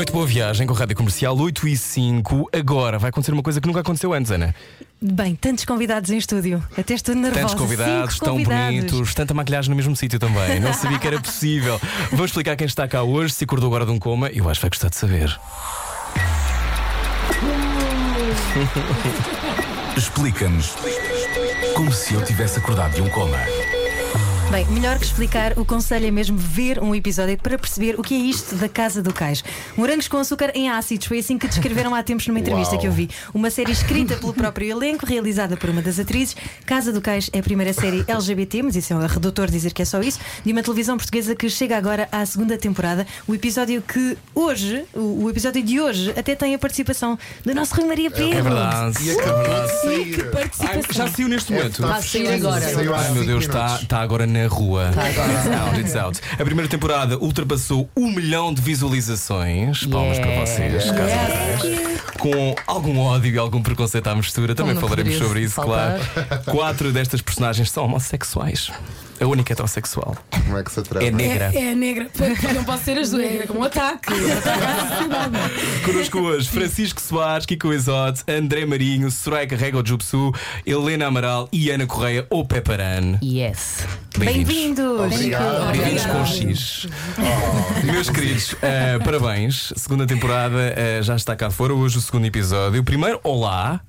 Noite, boa viagem com a Rádio Comercial 8 e 5. Agora vai acontecer uma coisa que nunca aconteceu antes, Ana. Bem, tantos convidados em estúdio. Até estou nervosa. Tantos convidados, Cinco tão convidados. bonitos, tanta maquilhagem no mesmo sítio também. Não sabia que era possível. Vou explicar quem está cá hoje, se acordou agora de um coma. Eu acho que vai gostar de saber. Explica-nos como se eu tivesse acordado de um coma. Bem, melhor que explicar, o conselho é mesmo ver um episódio para perceber o que é isto da Casa do Cais. Morangos com açúcar em ácidos, foi assim que descreveram há tempos numa entrevista Uau. que eu vi. Uma série escrita pelo próprio elenco, realizada por uma das atrizes. Casa do Cais é a primeira série LGBT, mas isso é um redutor dizer que é só isso, de uma televisão portuguesa que chega agora à segunda temporada. O episódio que hoje, o, o episódio de hoje, até tem a participação do nosso Rui Maria Pedro. É verdade. E de Que sair. Ai, participação. já saiu neste momento. Está Vai sair agora. Ai meu Deus, está está agora na rua. Está agora. It's out, it's out. A primeira temporada ultrapassou um milhão de visualizações. Palmas para vocês, do Cais. Com algum ódio e algum preconceito à mistura, também Como não falaremos poderia sobre isso, faltar. claro. Quatro destas personagens são homossexuais. A única heterossexual Como é que se atreve? é negra. É, é negra. Não pode ser as duas. É como um ataque. Connosco hoje, Francisco Soares, Kiko Exote, André Marinho, Soraya Carrega Jupsu, Helena Amaral e Ana Correia, ou Peparan. Yes. Bem-vindos! Obrigado. Bem-vindos com X. Meus queridos, eh, parabéns. Segunda temporada eh, já está cá fora. Hoje o segundo episódio. Primeiro, olá.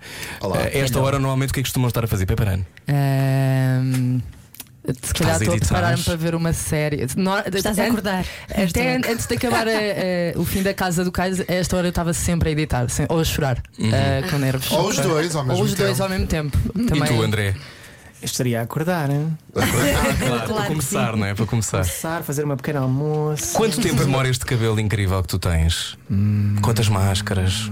Olá. Eh, esta hora, normalmente, o que é que costumam estar a fazer, Peparan? Ahm, se calhar a estou a preparar-me para ver uma série. No- Estás a acordar. Até an- antes de acabar eh, eh, o fim da casa do Cais, a esta hora eu estava sempre a editar, sem- ou a chorar, eh, com nervos. Ou os dois ao mesmo Ou os dois tempo. ao mesmo tempo. E Também. tu, André? Eu estaria a acordar, hein? Claro, para Claro que começar, não é? Para começar. Começar, fazer uma pequena almoço. Quanto tempo demora este cabelo incrível que tu tens? Quantas máscaras?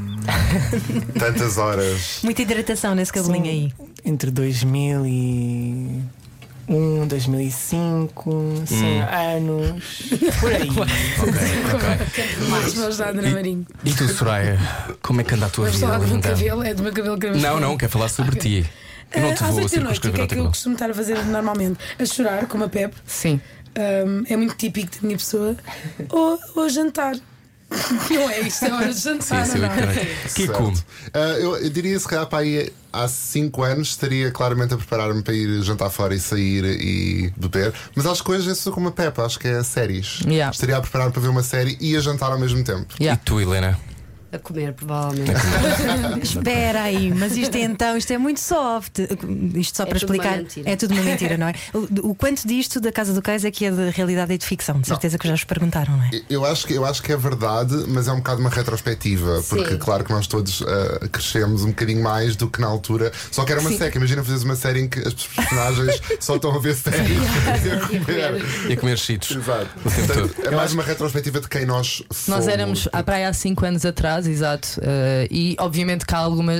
Tantas horas. Muita hidratação nesse cabelinho Sim. aí. Entre 2001, 2005, 100 anos. Por aí. Mais mãos da Ana Marinho. E tu, Soraya? Como é que anda a tua Vamos vida? falar do meu cabelo. É do meu cabelo que Não, não, quero falar sobre ti. Eu não te Às vou oito da noite, o que é que eu cabelo. costumo estar a fazer normalmente? A chorar, como a Pepe. Sim. Ahm, é muito típico da minha pessoa. Ou, ou a jantar. Não é isto, é hora de jantar. Sim, sim, não, não. Kiko, Certo. Ah, eu, eu diria se calhar para aí há 5 anos estaria claramente a preparar-me para ir jantar fora e sair e beber. Mas acho que hoje eu sou como a Pepa, acho que é séries. Yeah. Estaria a preparar-me para ver uma série e a jantar ao mesmo tempo. e Yeah. tu, Helena? A comer, provavelmente. Espera aí, mas isto é então, isto é muito soft. Isto só É para tudo uma explicar. mentira. É tudo uma mentira, não é? O, o quanto disto da Casa do Cais é que é de realidade e de ficção? De certeza que já vos perguntaram, não é? Eu acho, que, eu acho que é verdade, mas é um bocado uma retrospectiva, porque Sim. claro que nós todos ah, crescemos um bocadinho mais do que na altura. Só que era uma série, imagina fazeres uma série em que as personagens só estão a ver séries e a comer. E a comer cheetos. Exato. Portanto, é mais uma retrospectiva de quem nós fomos. Nós éramos à praia há 5 anos atrás, exato. eh, e obviamente que há alguma.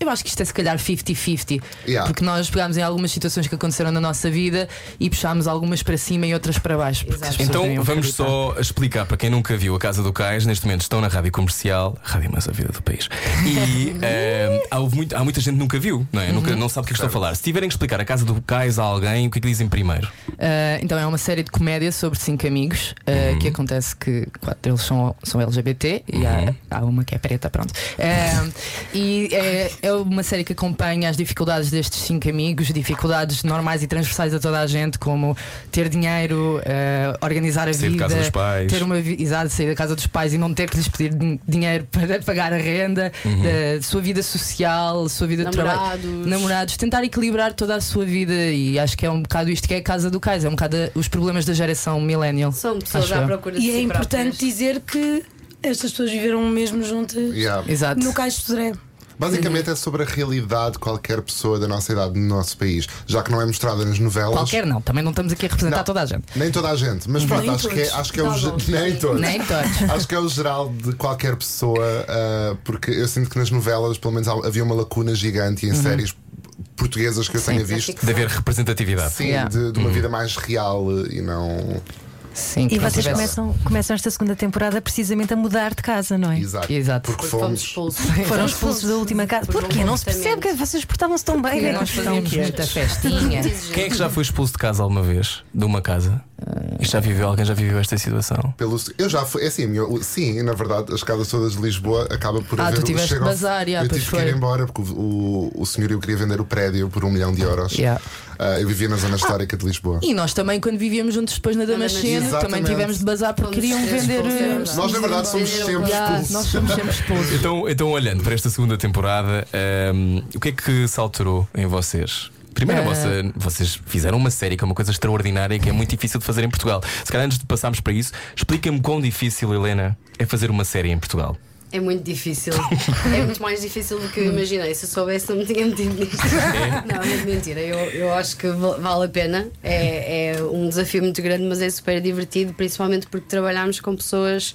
Eu acho que isto é se calhar 50-50. Yeah. Porque nós pegámos em algumas situações que aconteceram na nossa vida e puxámos algumas para cima e outras para baixo. Então vamos acreditar. só explicar para quem nunca viu a Casa do Cais. Neste momento estão na rádio comercial, rádio mais a vida do país. E eh, há, muito- há muita gente que nunca viu, não é? Nunca, não sabe o que estou a falar. Se tiverem que explicar a Casa do Cais a alguém, o que é que dizem primeiro? Uh, então é uma série de comédia sobre cinco amigos uh, que acontece que quatro deles são, são LGBT e há, há uma que é preta, pronto. Uh, e é, é uma série que acompanha as dificuldades destes cinco amigos, dificuldades normais e transversais a toda a gente, como ter dinheiro, uh, organizar a Sair de vida, casa dos pais. ter uma exato, sair da casa dos pais e não ter que lhes pedir din- dinheiro para pagar a renda, da sua vida social, sua vida de trabalho Namorados. namorados, tentar equilibrar toda a sua vida e acho que é um bocado isto que é a casa do cais, é um bocado os problemas da geração millennial. São pessoas à procura de E é si importante próprias. dizer que estas pessoas viveram mesmo juntas Yeah. Exato. no Caixo de Sodré. Basicamente é sobre a realidade de qualquer pessoa da nossa idade no nosso país, já que não é mostrada nas novelas. Qualquer não, também não estamos aqui a representar Não. toda a gente. Nem toda a gente, mas pronto, Nem acho que, é, todos. acho que é o ge- não. nem todos. Nem todos. Acho que é o geral de qualquer pessoa, ah, porque eu sinto que nas novelas, pelo menos, há- havia uma lacuna gigante e em séries portuguesas que eu tenha visto. De haver representatividade. Sim, Yeah. de, de uma vida mais real eh, e não. Sim, E vocês começam, começam esta segunda temporada precisamente a mudar de casa, não é? Exato. Exato. Porque Fomos fomos. expulsos. Foram expulsos da última casa. Por Porquê? Não se percebe que vocês portavam-se tão bem. Né? nós fazíamos é? muita festinha. Quem é que já foi expulso de casa alguma vez? De uma casa? E já viveu? Alguém já viveu esta situação? Pelo, eu já fui, é assim, meu, sim, na verdade, as casas todas de Lisboa acaba por Ah, haver tu tiveste bazar, já, Eu tive que ir foi. embora porque o, o, o senhor eu queria vender o prédio por um milhão de euros. Yeah. Ah, eu vivia na zona histórica de Lisboa. E nós também, quando vivíamos juntos depois na Damascena, também tivemos de bazar porque queriam vender. eh, Nós, na verdade, somos sempre expulsos. nós somos sempre expulsos. Então, então olhando para esta segunda temporada, hum, o que é que se alterou em vocês? Primeiro, a Eh. vossa- vocês fizeram uma série que é uma coisa extraordinária que é muito difícil de fazer em Portugal. Se calhar, antes de passarmos para isso, explica-me quão difícil, Helena, é fazer uma série em Portugal. É muito difícil. É muito mais difícil do que eu imaginei. Se eu soubesse, não me tinha metido nisto. Não, não é mentira. Eu, eu acho que val- vale a pena. É, é um desafio muito grande, mas é super divertido, principalmente porque trabalhámos com pessoas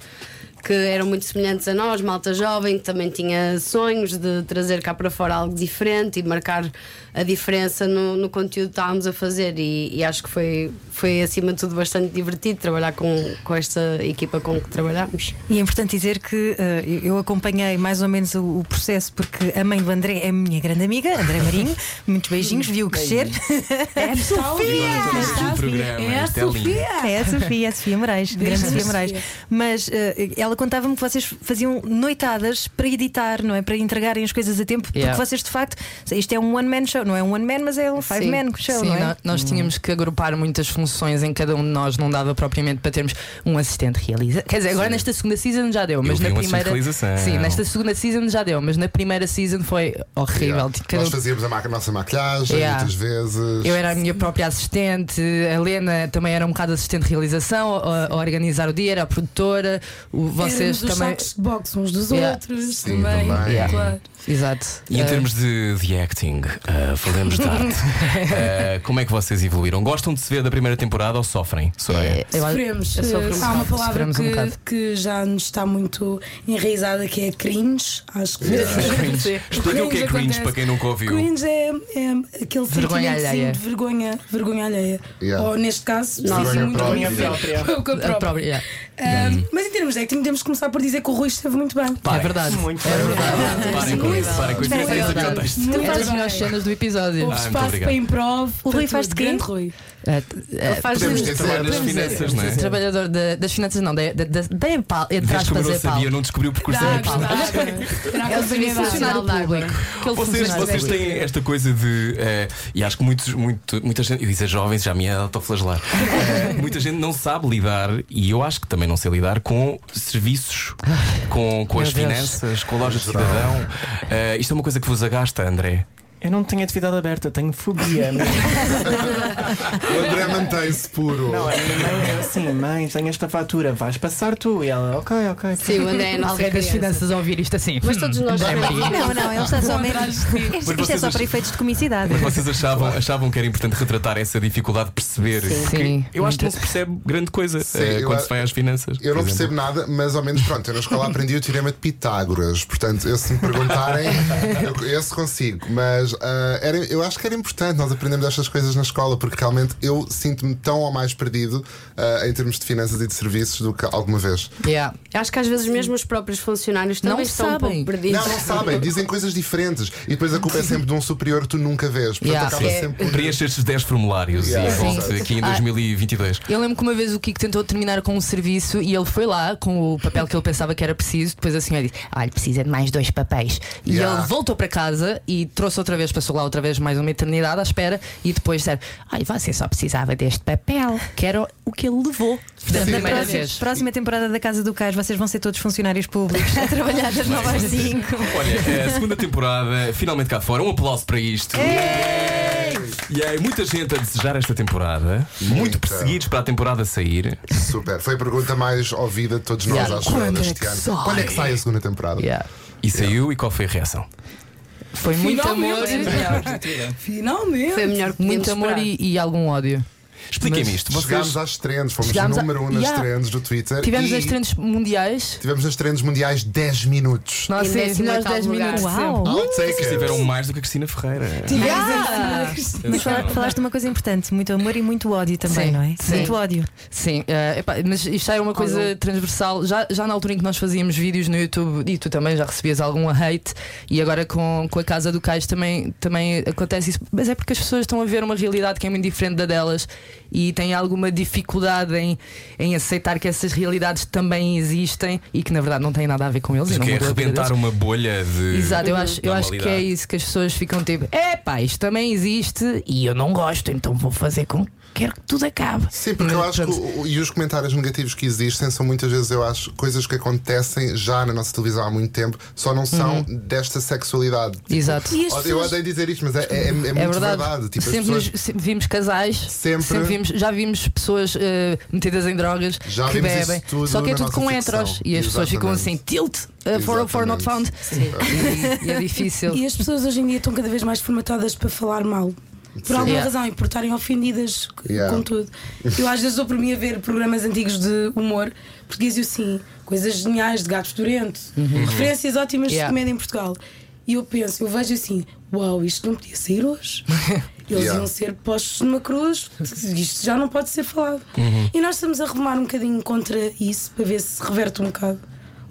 que eram muito semelhantes a nós, malta jovem, que também tinha sonhos de trazer cá para fora algo diferente e marcar a diferença no, no conteúdo que estávamos a fazer. E, e acho que foi, foi, acima de tudo, bastante divertido trabalhar com, com esta equipa com que trabalhámos. E é importante dizer que eh, eu- acompanhei mais ou menos o, o processo porque a mãe do André é a minha grande amiga, André Marinho. Muitos beijinhos, viu crescer. É a Sofia! É a isto é lindo. Sofia! É a Sofia, a Sofia Moraes, grande Sofia Moraes. Mas eh, ela contava-me que vocês faziam noitadas para editar, não é? Para entregarem as coisas a tempo, porque Yeah. vocês de facto, isto é um one-man show, não é um one-man, mas é um five-man show, Sim, não é? nó- nós tínhamos que agrupar muitas funções em cada um de nós, não dava propriamente para termos um assistente realiza. Quer dizer, agora nesta segunda season já deu, mas vi na primeira. Sim, nesta segunda season já deu, mas na primeira season foi horrível. Yeah. Tipo, cada Nós um- fazíamos a, ma- nossa maquilhagem Yeah. muitas vezes. Eu era a minha própria assistente, a Helena também era um bocado assistente de realização, a, a organizar o dia, era a produtora, o- vocês Éramos os também. sacos de boxe uns dos Yeah. outros Sim, também. também. Yeah. Claro. Exato. E em Eh, termos de, de acting, uh, falamos de arte. Uh, como é que vocês evoluíram? Gostam de se ver da primeira temporada ou sofrem? Soraya? eu acho- Sofremos. eu sofro um Há uma palavra sofremos um que, que já nos está muito enraizada que é cringe. Acho que Explica o que é cringe acontece. para quem nunca ouviu. Cringe é, é aquele Vergonha alheia. de vergonha, vergonha alheia. Yeah. Ou neste caso, Vergonha sim, sim, muito própria. vergonha Própria. própria. a própria, yeah. Ah, mas em termos de acting, temos que começar por dizer que o Rui esteve muito bem. É verdade. Muito é bem. verdade. Parem com isso, parem com isso. Espera, Ninguém sabia o texto. Muito É das bem. melhores cenas do episódio. Houve Ah, muito espaço obrigado. para improv. O Rui para faz de quê? Grande Rui. Eh, faz Podemos de- dizer Trabalho das podemos finanças, não é? Trabalhador da- das finanças, não, da, da, da, da Empal, entre Desde como eu não Empal. sabia, não descobri o percurso da É funcionário Nacional público. Vocês, vocês têm esta coisa de. eh, e acho que muitos, muito, muita gente. Eu disse jovens, já me ia autoflagelar. Eh, muita gente não sabe lidar, e eu acho que também não sei lidar, com serviços, com, com Meu as Deus. finanças, com a loja de cidadão. Eh, isto é uma coisa que vos agasta, André. Eu não tenho atividade aberta, tenho fobia. Mas... O André mantém-se puro. Não, a minha mãe é assim: mãe, tenho esta fatura, vais passar tu. E ela, ok, ok. Sim, o André é nossa Alguém das finanças a ouvir isto assim. Mas todos nós André sabemos. Maria. Não, não, ele está só mesmo. Isto, isto é só para efeitos de comicidade. Mas vocês achavam, achavam que era importante retratar essa dificuldade de perceber? que- Sim. eu acho que não se percebe grande coisa Sim, eu quando a- se vai às finanças. Eu não percebo nada, mas ao menos pronto, eu na escola aprendi o teorema de Pitágoras. Portanto, eu, se me perguntarem, eu, esse consigo. Mas ah, era, eu acho que era importante nós aprendermos estas coisas na escola, porque realmente eu sinto-me tão ou mais perdido ah, em termos de finanças e de serviços do que alguma vez. Yeah. Acho que às vezes mesmo os próprios funcionários Não também estão um sabem. pouco perdidos. Não, não sabem, dizem coisas diferentes e depois a culpa é sempre de um superior que tu nunca vês. Portanto, Yeah. acaba Sim. sempre. Preenche estes 10 formulários Yeah. e aqui em Ah. 2022. Eu lembro que uma vez o Kiko tentou terminar com um serviço e ele foi lá com o papel que ele pensava que era preciso. Depois a senhora disse: Olha, precisa de mais dois papéis. E Yeah. ele voltou para casa e trouxe outra vez, passou lá outra vez mais uma eternidade à espera. E depois disseram: Ai, você só precisava deste papel, que era o que ele levou da Na primeira próxima, vez. próxima temporada da Casa do Cais, vocês vão ser todos funcionários públicos a trabalhar das 9 às 5. Olha, a segunda temporada finalmente cá fora. Um aplauso para isto. E há muita gente a desejar esta temporada, muito Muita. perseguidos para a temporada sair. Super. Foi a pergunta mais ouvida de todos nós, Yeah. Quando é ano. sai? Quando é que sai a segunda temporada? Yeah. E saiu, e qual foi a reação? Foi muito amor, Finalmente. Finalmente. Foi melhor que muito amor e, e algum ódio. Expliquem-me isto. Vocês... Chegámos às trends, fomos Chegámos a- número um nas Yeah. trends do Twitter. Tivemos e as trends mundiais. Tivemos nas trends mundiais 10 minutos. Nós Em sim, décimo melhores oitavo 10 lugar. minutos. Uau! Vocês it. tiveram mais do que a Cristina Ferreira. Ah! Mas fala- falaste de uma coisa importante: muito amor e muito ódio também, Sim, não é? sim. Muito ódio. Sim, epá, mas isto é uma coisa transversal. Já, já na altura em que nós fazíamos vídeos no YouTube e tu também já recebias algum hate, e agora com, com a Casa do Cais também, também acontece isso. Mas é porque as pessoas estão a ver uma realidade que é muito diferente da delas e têm alguma dificuldade em, em aceitar que essas realidades também existem e que na verdade não têm nada a ver com eles. e Mas não que é arrebentar uma bolha de. Exato, eu acho, eu acho que é isso que as pessoas ficam tipo: é pá, isto também existe e eu não gosto, então vou fazer com quero que tudo acabe. Sim, porque eu acho que e os comentários negativos que existem são muitas vezes, eu acho, coisas que acontecem já na nossa televisão há muito tempo, só não são desta sexualidade. Tipo, Exato. E as Eu pessoas- odeio dizer isto, mas é, é, é muito É verdade. verdade. Tipo, sempre, pessoas- nos- sempre vimos casais, Sempre. vimos, já vimos pessoas eh, metidas em drogas Já que bebem. Só que é tudo com ficção. heteros e as pessoas ficam assim, Exatamente. tilt uh, for, for not found. Exatamente. E, e é difícil. E as pessoas hoje em dia estão cada vez mais formatadas para falar mal. Por alguma Yeah. razão e por estarem ofendidas Yeah. com tudo. Eu às vezes dou por mim a ver programas antigos de humor porque dizem assim, coisas geniais de gato fedorento, referências ótimas Yeah. de comédia em Portugal. E eu penso, eu vejo assim, uau, isto não podia sair hoje. Eles Yeah. iam ser postos numa cruz, isto já não pode ser falado. E nós estamos a remar um bocadinho contra isso para ver se reverte um bocado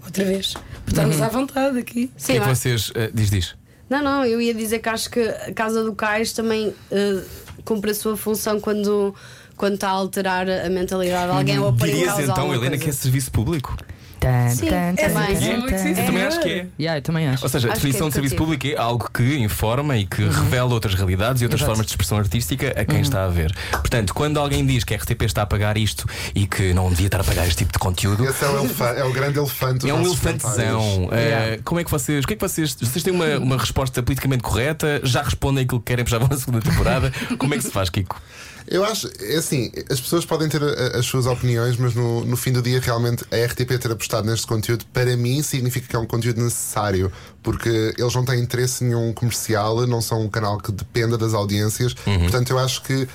outra vez. Estamos à vontade aqui. O que é vocês. eh, diz, diz. Não, não, eu ia dizer que acho que a Casa do Cais também eh, cumpre a sua função quando, quando está a alterar a mentalidade de alguém ou a pôr em Dirias causa então, alguma Helena, coisa. que é serviço público? Tan, Sim, tan, é tan, tan, tan. sim. Eu também acho que é. Yeah, eu também acho. Ou seja, a Acho que é definição de serviço educativo. público é algo que informa e que revela outras realidades e outras Exato. formas de expressão artística a quem está a ver. Portanto, quando alguém diz que a RTP está a pagar isto e que não devia estar a pagar este tipo de conteúdo. Esse é o, elefa- é o grande elefante. dos É um nossos elefantezão. comentários. Eh, Yeah. como é que vocês. O que é que vocês. Vocês têm uma, uma resposta politicamente correta? Já respondem aquilo que querem para já vão na segunda temporada? Como é que se faz, Kiko? Eu acho, é assim, as pessoas podem ter a- as suas opiniões, mas no, no fim do dia, realmente, a RTP ter apostado neste conteúdo, para mim, significa que é um conteúdo necessário, porque eles não têm interesse nenhum comercial, não são um canal que dependa das audiências, portanto, eu acho que.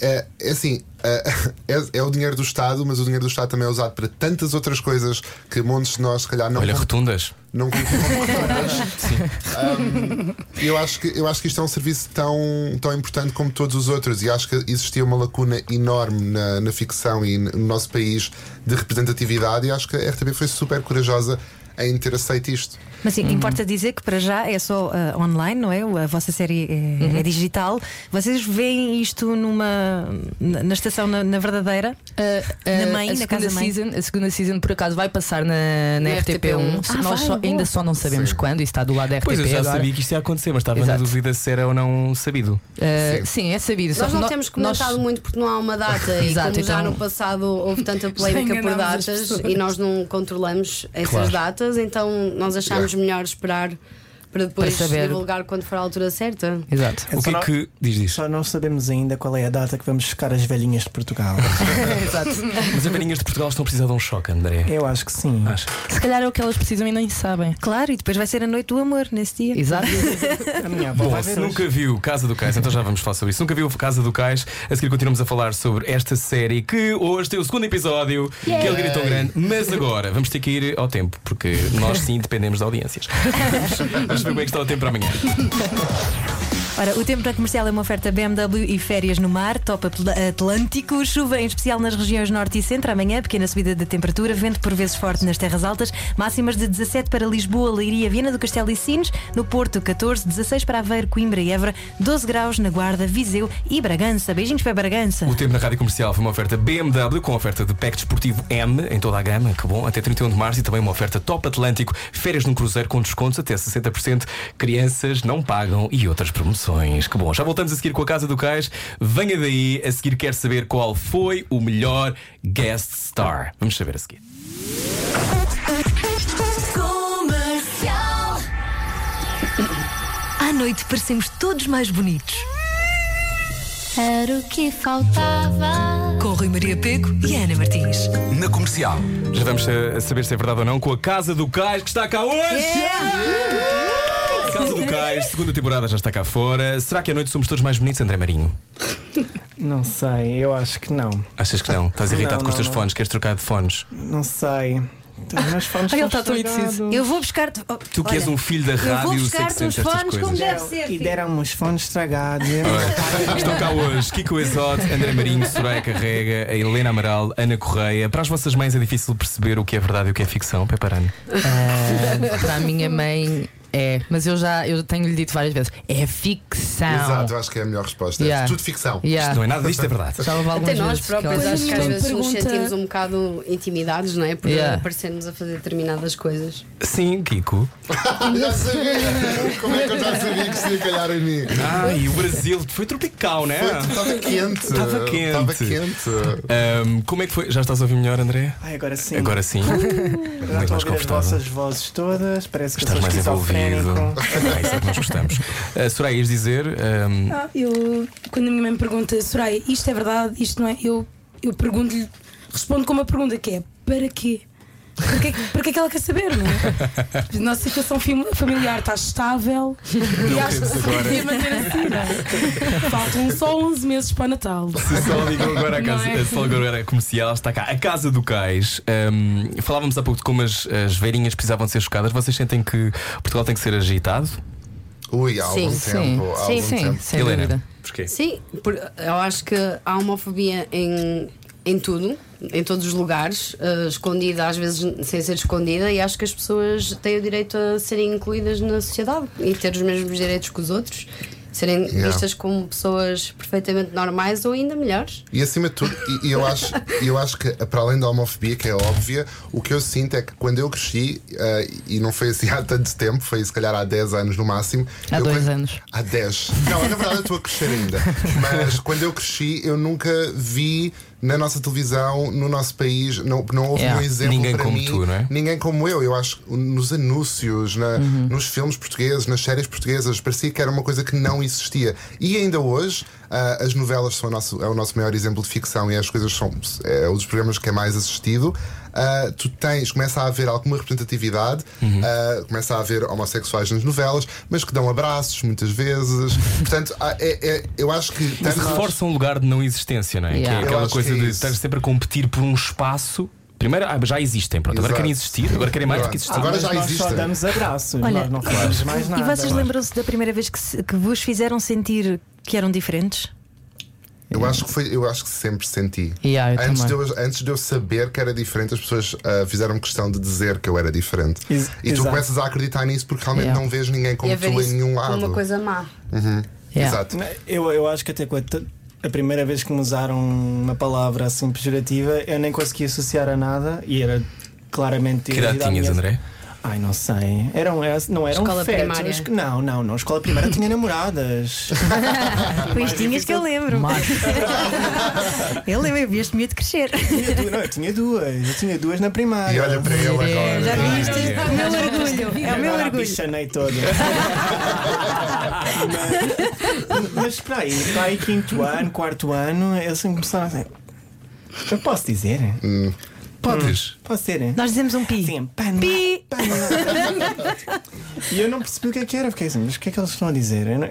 É, é assim, é, é- é o dinheiro do Estado, mas o dinheiro do Estado também é usado para tantas outras coisas que montes de nós, se calhar, não Olha, con- rotundas. não Um, eu, acho que, eu acho que isto é um serviço tão, tão importante como todos os outros e acho que existia uma lacuna enorme na, na ficção e no nosso país de representatividade e acho que a RTP foi super corajosa em ter aceito isto. Mas sim, importa dizer que para já é só ah, online, não é? A vossa série é, é digital. Vocês veem isto numa na, na estação na, na verdadeira? Uh, Na mãe, a na segunda casa mãe? season, a segunda season por acaso vai passar na, na Na RTP1. RTP1. Ah, Nós vai, só- ainda só não sabemos Sim. quando, isso está do lado da RTP Pois eu já agora. sabia que isto ia acontecer, mas estava Exato. na dúvida se era ou não sabido. Uh, sim. é sabido. Nós não no- temos comentado nós- muito porque não há uma data e Exato, como já então- no passado houve tanta polémica por datas e nós não controlamos essas Claro. datas, então nós achámos melhor esperar para depois Para saber. divulgar quando for a altura certa. Exato. O que é que. Diz, diz. só não sabemos ainda qual é a data que vamos buscar as velhinhas de Portugal. Exato. Mas as velhinhas de Portugal estão a precisar de um choque, André. Eu acho que sim. Acho. Se calhar é o que elas precisam e nem sabem. Claro, e depois vai ser a noite do amor nesse dia. Exato. A minha avó Bom, se ver hoje. nunca viu Casa do Cais, então já vamos falar sobre isso. Nunca viu Casa do Cais, a seguir continuamos a falar sobre esta série que hoje tem o segundo episódio, que é o grito tão grande. Mas agora vamos ter que ir ao tempo, porque nós sim dependemos de audiências. ver como é que está o tempo para amanhã. Ora, o tempo na comercial é uma oferta BMW e férias no mar, top Atl- Atlântico, chuva em especial nas regiões norte e centro. Amanhã, pequena subida da temperatura, vento por vezes forte nas terras altas, máximas de 17 para Lisboa, Leiria, Viana do Castelo e Sines, no Porto 14, 16 para Aveiro, Coimbra e Évora, 12 graus na Guarda, Viseu e Bragança. Beijinhos para Bragança. O tempo na rádio comercial foi uma oferta BMW com oferta de pack desportivo M em toda a gama, que bom, até 31 de março e também uma oferta top Atlântico, férias num cruzeiro com descontos até 60%, crianças não pagam e outras promoções. Que bom, já voltamos a seguir com a Casa do Cais. Venha daí, a seguir quer saber qual foi o melhor guest star. Vamos saber a seguir. À noite parecemos todos mais bonitos. Era o que faltava. Com Rui Maria Peco e Ana Martins. Na comercial. Já vamos a, a saber se é verdade ou não com a Casa do Cais que está cá hoje. Casa do Cais, segunda temporada já está cá fora. Será que à noite somos todos mais bonitos, André Marinho? Não sei, eu acho que não. Achas que não? Estás irritado Não, com os não, teus não. fones? Queres trocar de fones? Não sei. Meus fones Ai, ele estão está tão indeciso. estragados. Eu vou buscar-te. oh, Tu que és olha, um filho da Eu vou rádio, sei que buscar-te sentes estas fones como coisas. deve ser. E filho. deram-me os fones estragados. Estão cá hoje Kiko Exote, André Marinho, Soraya Carrega, a Helena Amaral, Ana Correia. Para as vossas mães é difícil perceber o que é verdade e o que é ficção, Peparano. Ah, para a minha mãe é, mas eu já eu tenho-lhe dito várias vezes: é ficção. Exato, eu acho que é a melhor resposta. Yeah. É tudo ficção. Yeah. Não é nada disto, é verdade. Já houve algumas Até nós próprios acho que às vezes nos Pergunta- sentimos um bocado intimidados, não é? Por Yeah. aparecermos a fazer determinadas coisas. Sim, Kiko. já sabia! Como é que eu já sabia que se ia calhar em mim? Ah, e o Brasil foi tropical, né? Estava quente. Estava quente. Estava quente. Ahm, como é que foi? Já estás a ouvir melhor, André? Ai, agora sim. Agora sim. Agora Muito estou mais a ouvir as confortável. vossas vozes todas. Parece que Estás mais envolvido. Esquizofrénico. Ah, isso é que nós gostamos. Uh, Soraya, ias dizer. ahm, Ah, eu, quando a minha mãe me pergunta, Soraya, isto é verdade, isto não é? Eu, eu pergunto-lhe, respondo com uma pergunta que é: para quê? Para que, para que é que ela quer saber, não é? A nossa situação fam- familiar está estável e acho que se agora. podia manter assim. não é? Faltam só 11 meses para o Natal. Se só ligou agora a casa, Não é? se só ligou agora a comercial, está cá. A Casa do Cais. Ahm, falávamos há pouco de como as, as velhinhas precisavam de ser chocadas. Vocês sentem que Portugal tem que ser agitado? Ui, há algum Sim, tempo. há Sim, algum sim, tempo. sem Helena, dúvida. porquê? Sim, por- eu acho que há homofobia em, em tudo, em todos os lugares, eh, escondida, às vezes sem ser escondida, e acho que as pessoas têm o direito a serem incluídas na sociedade e ter os mesmos direitos que os outros, serem Yeah. vistas como pessoas perfeitamente normais ou ainda melhores. E acima de tudo, e, eu, acho, eu acho que para além da homofobia, que é óbvia, o que eu sinto é que quando eu cresci, eh, e não foi assim há tanto tempo, foi se calhar há 10 anos no máximo. Há eu dois quando- anos. Há 10. Não, na verdade eu estou a crescer ainda. Mas quando eu cresci, eu nunca vi na nossa televisão, no nosso país, não, não houve Yeah. um exemplo Ninguém para como mim, tu, não é? Ninguém como eu. Eu acho que nos anúncios, na- Uhum. nos filmes portugueses, nas séries portuguesas, parecia que era uma coisa que não existia. E ainda hoje, ah, as novelas são o nosso, é o nosso maior exemplo de ficção e as coisas são é um dos programas que é mais assistido. Ah, tu tens, começa a haver alguma representatividade, Uhum. ah, começa a haver homossexuais nas novelas, mas que dão abraços muitas vezes. Portanto, é- é- eu acho que Mas tanto nós- reforça um lugar de não existência, não é? Yeah. Que é aquela coisa é de estar sempre a competir por um espaço. Primeiro, ah, já existem, pronto. Agora Exato. querem existir, agora querem mais do que existir. Agora Mas já nós existe. só damos abraços, Olha, nós não fazemos mais nada. E vocês lembram-se da primeira vez que, se- que vos fizeram sentir que eram diferentes? Eu acho que foi, eu acho que sempre senti. Yeah, eu antes, de também. eu, antes de eu saber que era diferente, as pessoas ah, fizeram questão de dizer que eu era diferente. Ex- e tu exato. começas a acreditar nisso porque realmente Yeah. não vês ninguém como e a ver tu em isso nenhum como lado. uma coisa má. Yeah. Exato. Eu, eu acho que até com a, t- a primeira vez que me usaram uma palavra assim pejorativa, eu nem conseguia associar a nada e era claramente. Que idade tinhas, minha- André? Ai, não sei. Eram, era- não eram Escola fetos, primária. Não, não, não. Escola primária tinha namoradas. Pois tinhas que eu lembro. Eu lembro, eu vi este miúdo crescer. Tinha não, eu tinha duas. Eu tinha duas na primária. E olha para ele agora. Já viste? É o meu orgulho. É o meu orgulho. bichanei todo. mas, mas espera aí, para aí quinto ano, quarto ano, eles sempre começaram a dizer. Eu posso dizer? Podes. Posso ser? Nós dizemos um pi. Sim, pan, Pi. pan. E eu não percebi o que é que era, fiquei assim, mas o que é que eles estão a dizer? Eu não-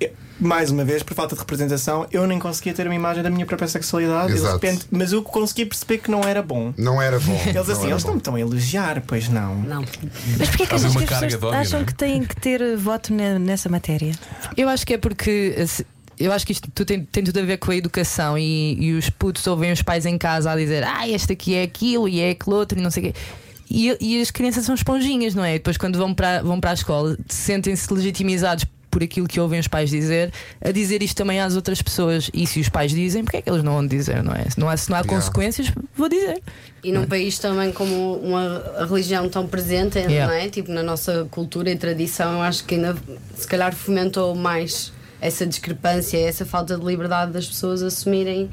eu- mais uma vez, por falta de representação, eu nem conseguia ter uma imagem da minha própria sexualidade. e de Exato. repente, mas eu consegui perceber que não era bom. Não era bom. Eles não assim, eles não me estão a elogiar, pois não. Não. Mas porquê é que as pessoas de ódio, acham não é? que têm que ter eh, voto ne- nessa matéria? Eu acho que é porque assim, eu acho que isto tu tem, tem tudo a ver com a educação e, e os putos ouvem os pais em casa a dizer ah, este aqui é aquilo e é aquele outro e não sei o quê. E, e as crianças são esponjinhas, não é? E depois, quando vão para, vão para a escola, sentem-se legitimizados por aquilo que ouvem os pais dizer, a dizer isto também às outras pessoas. E se os pais dizem, porque é que eles não vão dizer, não é? Se não há, se não há Yeah. consequências, vou dizer. E num país também como uma a religião tão presente, Yeah. não é? Tipo, na nossa cultura e tradição, eu acho que ainda se calhar fomentou mais essa discrepância, essa falta de liberdade das pessoas assumirem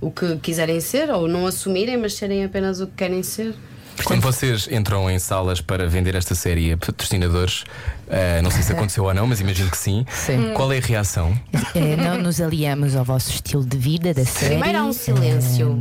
o que quiserem ser ou não assumirem, mas serem apenas o que querem ser. Quando vocês entram em salas para vender esta série a patrocinadores, eh, não sei se aconteceu ou não, mas imagino que sim. Sim. Qual é a reação? É, não nos aliamos ao vosso estilo de vida da série. Primeiro há um silêncio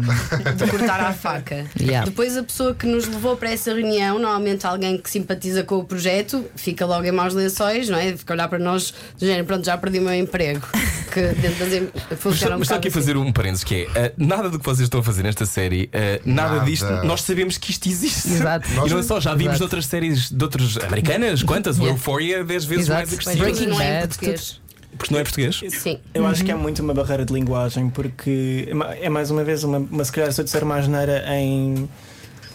de cortar à faca. Yeah. Depois a pessoa que nos levou para essa reunião, normalmente alguém que simpatiza com o projeto, fica logo em maus lençóis, não é? Fica a olhar para nós do género, pronto, já perdi o meu emprego. Que dentro das em- Mas, um mas aqui a fazer um parênteses que é uh, nada do que vocês estão a fazer nesta série, uh, nada, Nada. disto, nós sabemos que isto existe. Exato. E não é só, já vimos Exato. noutras séries de outras americanas, quantas? O Yeah. Euphoria 10 vezes Exato. mais agressivo. Breaking é em Bad, português. Porque não é português? Sim. Eu acho que é muito uma barreira de linguagem, porque é é mais uma vez uma, uma se calhar se eu disser uma asneira em,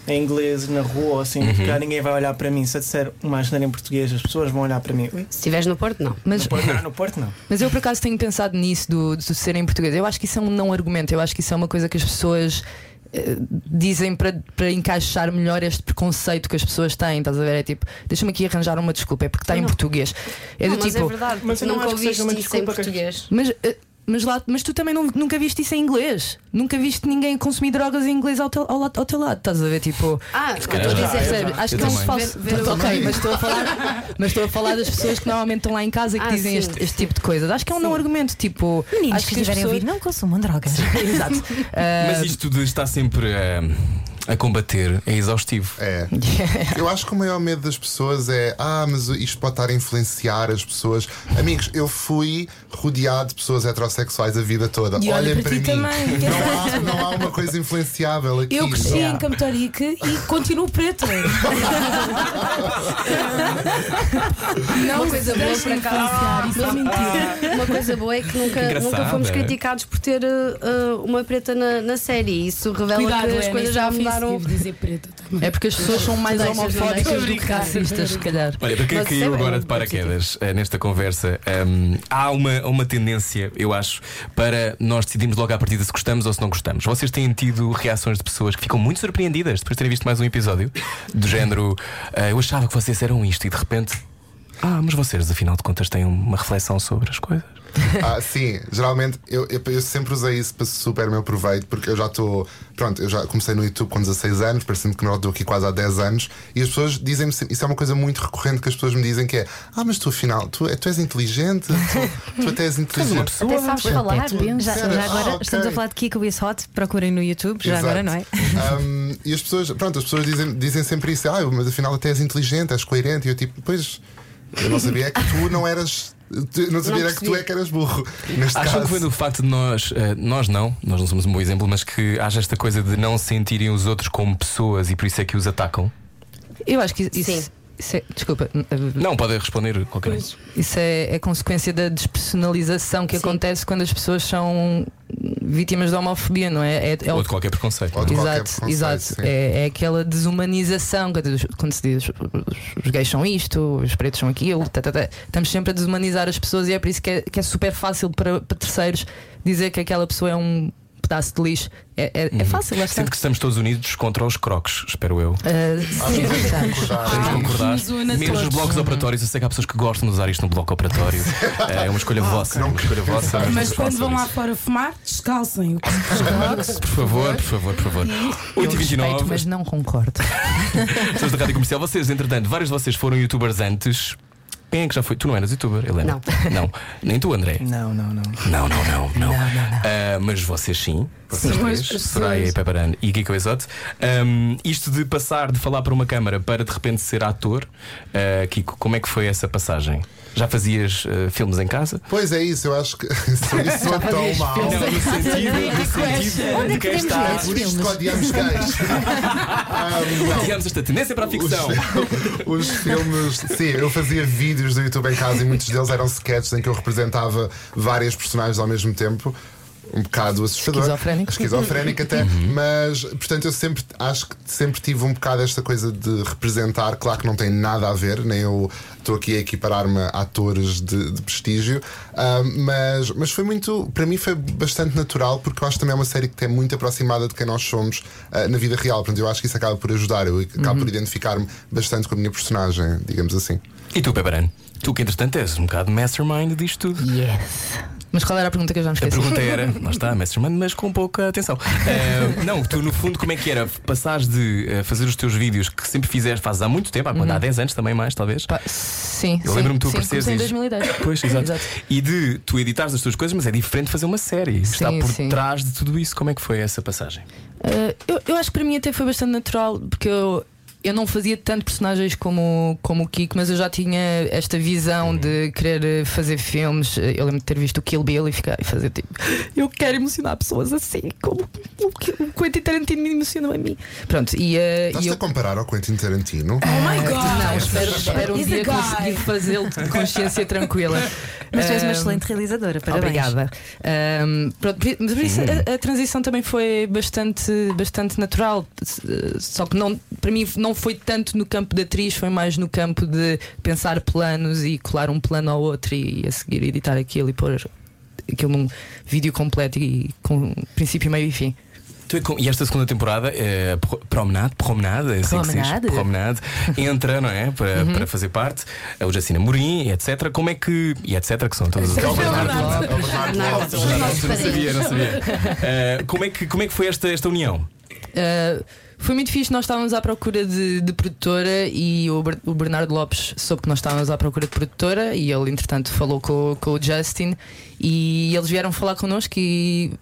em inglês na rua assim, cá ninguém vai olhar para mim. Se eu disser uma asneira em português, as pessoas vão olhar para mim. Ui, Se estiveres no Porto, não. Mas, No Porto, não, no Porto não. mas eu por acaso tenho pensado nisso do, de ser em português. Eu acho que isso é um não argumento. Eu acho que isso é uma coisa que as pessoas eh, dizem para, para encaixar melhor este preconceito que as pessoas têm. Estás a ver? É tipo, deixa-me aqui arranjar uma desculpa, é porque está em português. É não, do mas tipo. é verdade. mas eu não nunca acho que seja ouviste uma isso em português. Mas, eh, mas, lá, mas tu também não- nunca viste isso em inglês. Nunca viste ninguém consumir drogas em inglês ao teu, ao, lado- ao teu lado. Estás a ver? Tipo. Ah, calhar estou a já. dizer? Acho Eu que é um falso. Ok, mas estou, a falar, mas estou a falar das pessoas que normalmente estão lá em casa e que Ah, dizem sim, este, este sim. tipo de coisas. Acho que é um não argumento. Tipo, Meninos acho que as estiverem a ouvir, pessoas- não consumam drogas. Exato. Ah, Mas isto de estar sempre uh, a combater é exaustivo. É. Eu acho que o maior medo das pessoas é ah, mas isto pode estar a influenciar as pessoas. Amigos, eu fui rodeado de pessoas heterossexuais a vida toda. E olha Olhem para mim. também. Não há, não há uma coisa influenciável aqui. Eu cresci Não. em Camtorique e continuo preta. Não, uma coisa boa por acaso. Isso é mentira. Uma coisa boa é que nunca, nunca fomos criticados por ter uh, uma preta na, na série. Isso revela Cuidado, que as Ana, coisas já é mudaram. Ofensivo dizer preta também. É porque as pessoas são mais homofóbicas do que racistas, se calhar. Olha, para quem Mas caiu é agora de paraquedas eh, nesta conversa, ehm, há uma, uma tendência, eu acho, para nós decidirmos logo à partida se gostamos ou se não gostamos. Vocês têm tido reações de pessoas que ficam muito surpreendidas depois de terem visto mais um episódio, do género eh, eu achava que vocês eram isto e de repente. Ah, mas vocês, afinal de contas, têm uma reflexão sobre as coisas. Ah, sim, geralmente eu, eu, eu sempre usei isso para super meu proveito, porque eu já estou. Pronto, eu já comecei no YouTube com 16 anos, parecendo que não estou aqui quase há 10 anos, e as pessoas dizem-me isso é uma coisa muito recorrente que as pessoas me dizem que é ah, mas tu afinal, tu, tu és inteligente, tu, tu até és inteligente. Até sabes falar. Já, Sério? já agora Ah, ok. estamos a falar de Kiko is Hot, procurem no YouTube, já Exato. agora, não é? Um, e as pessoas, pronto, as pessoas dizem, dizem sempre isso, ah, mas afinal até és inteligente, és coerente, e eu tipo, pois, eu não sabia é que tu não eras. Não sabia Não que tu é que eras burro. Neste Acham caso. que vem do facto de nós, eh, nós não, nós não somos um bom exemplo, mas que haja esta coisa de não sentirem os outros como pessoas e por isso é que os atacam? Eu acho que isso. Sim. isso é- desculpa. Não, podem responder qualquer um. Isso é, é consequência da despersonalização que Sim. acontece quando as pessoas são vítimas de homofobia, não é? É, é Ou de qualquer preconceito. Ou de qualquer Exato, preconceito, exato. É, é aquela desumanização quando, se diz os, os gays são isto, os pretos são aquilo, tá, tá, tá. estamos sempre a desumanizar as pessoas e é por isso que é, que é super fácil para, para terceiros dizer que aquela pessoa é um pedaço de lixo. É, é, é fácil, lá. Sinto que estamos todos unidos contra os crocs, espero eu. Ah, sim, estamos. Temos de concordar. Menos os blocos operatórios. Eu sei que há pessoas que gostam de usar isto no bloco operatório. É uma escolha vossa. É uma escolha vossa. Mas falar quando vão lá fora fumar, descalcem. Por favor, por favor, por favor. Eu respeito, 8h29. mas não concordo. Pessoas da rádio comercial. Vocês, entretanto, vários de vocês foram youtubers antes. Quem é que já foi? Tu não eras youtuber, Helena? Não. Não. Nem tu, André. Não, não, não. Não, não, não, não. Ah, mas vocês sim. Vocês Sim. três, As pessoas. Soraya, Pepperani e Kiko Exote. Um, isto de passar de falar para uma câmara para de repente ser ator, ah, Kiko, como é que foi essa passagem? Já fazias ah, filmes em casa? Pois é isso, eu acho que isso, soa tão mal. no sentido, no sentido de quem está. Por isto que odiamos gays. Digamos esta tendência para a ficção. Os, os filmes, sim, eu fazia vídeos do YouTube em casa e muitos deles eram sketches em que eu representava várias personagens ao mesmo tempo. Um bocado assustador. Esquizofrénico. Esquizofrénico até. Mas, portanto, eu sempre acho que sempre tive um bocado esta coisa de representar. Claro que não tem nada a ver, nem eu estou aqui a equiparar-me a atores de, de prestígio. Ah, mas, mas foi muito, para mim, foi bastante natural, porque eu acho que também é uma série que é muito aproximada de quem nós somos ah, na vida real. Portanto, eu acho que isso acaba por ajudar. Eu acabo por identificar-me bastante com a minha personagem, digamos assim. E tu, Pepperani? Tu que entretanto és um bocado mastermind disto tudo. Yes. Mas qual era a pergunta que eu já me A esqueci? pergunta era, lá está, Mastermind, mas com pouca atenção. Eh, não, tu no fundo, como é que era? Passares de eh, fazer os teus vídeos que sempre fizeste, fazes há muito tempo, há, há 10 anos também mais, talvez. Pá, sim, Eu sim, lembro-me tu sim, apareceres em e dizes- 2010. Pois, exato. E de tu editares as tuas coisas, mas é diferente fazer uma série. Está por sim. trás de tudo isso. Como é que foi essa passagem? Uh, eu, eu acho que para mim até foi bastante natural, porque eu, eu não fazia tanto personagens como, como o Kiko, mas eu já tinha esta visão de querer eh, fazer filmes. Eu lembro de ter visto o Kill Bill e ficar e fazer tipo, eu quero emocionar pessoas assim, como o, que- o Quentin Tarantino me emocionou a mim. Pronto, e, eh, Estás e a eu. comparar ao Quentin Tarantino? Oh my god! Não, espero, espero um dia conseguir fazê-lo de consciência tranquila. Mas tu és uma excelente realizadora, parabéns. Obrigada. Ahm, pronto, por- mas por isso a, a transição também foi bastante, bastante natural. S- Só que não, para mim não foi tanto no campo da atriz, foi mais no campo de pensar planos e colar um plano ao outro e a seguir editar aquilo e pôr aquilo num vídeo completo e com princípio, meio e fim. É E esta segunda temporada, é, pro- promenade, promenade, é assim que se diz? Promenade. promenade, entra, não é? Para, para fazer parte, a Jacina Morim, e etc. Como é que. E etc. que são todas as. É o Não. É o Não, sabia, não sabia. Eh, como, é que, como é que foi esta, esta união? Uh, foi muito fixe, nós estávamos à procura de, de produtora e o, o Bernardo Lopes soube que nós estávamos à procura de produtora e ele, entretanto, falou com, com o Justin e eles vieram falar connosco e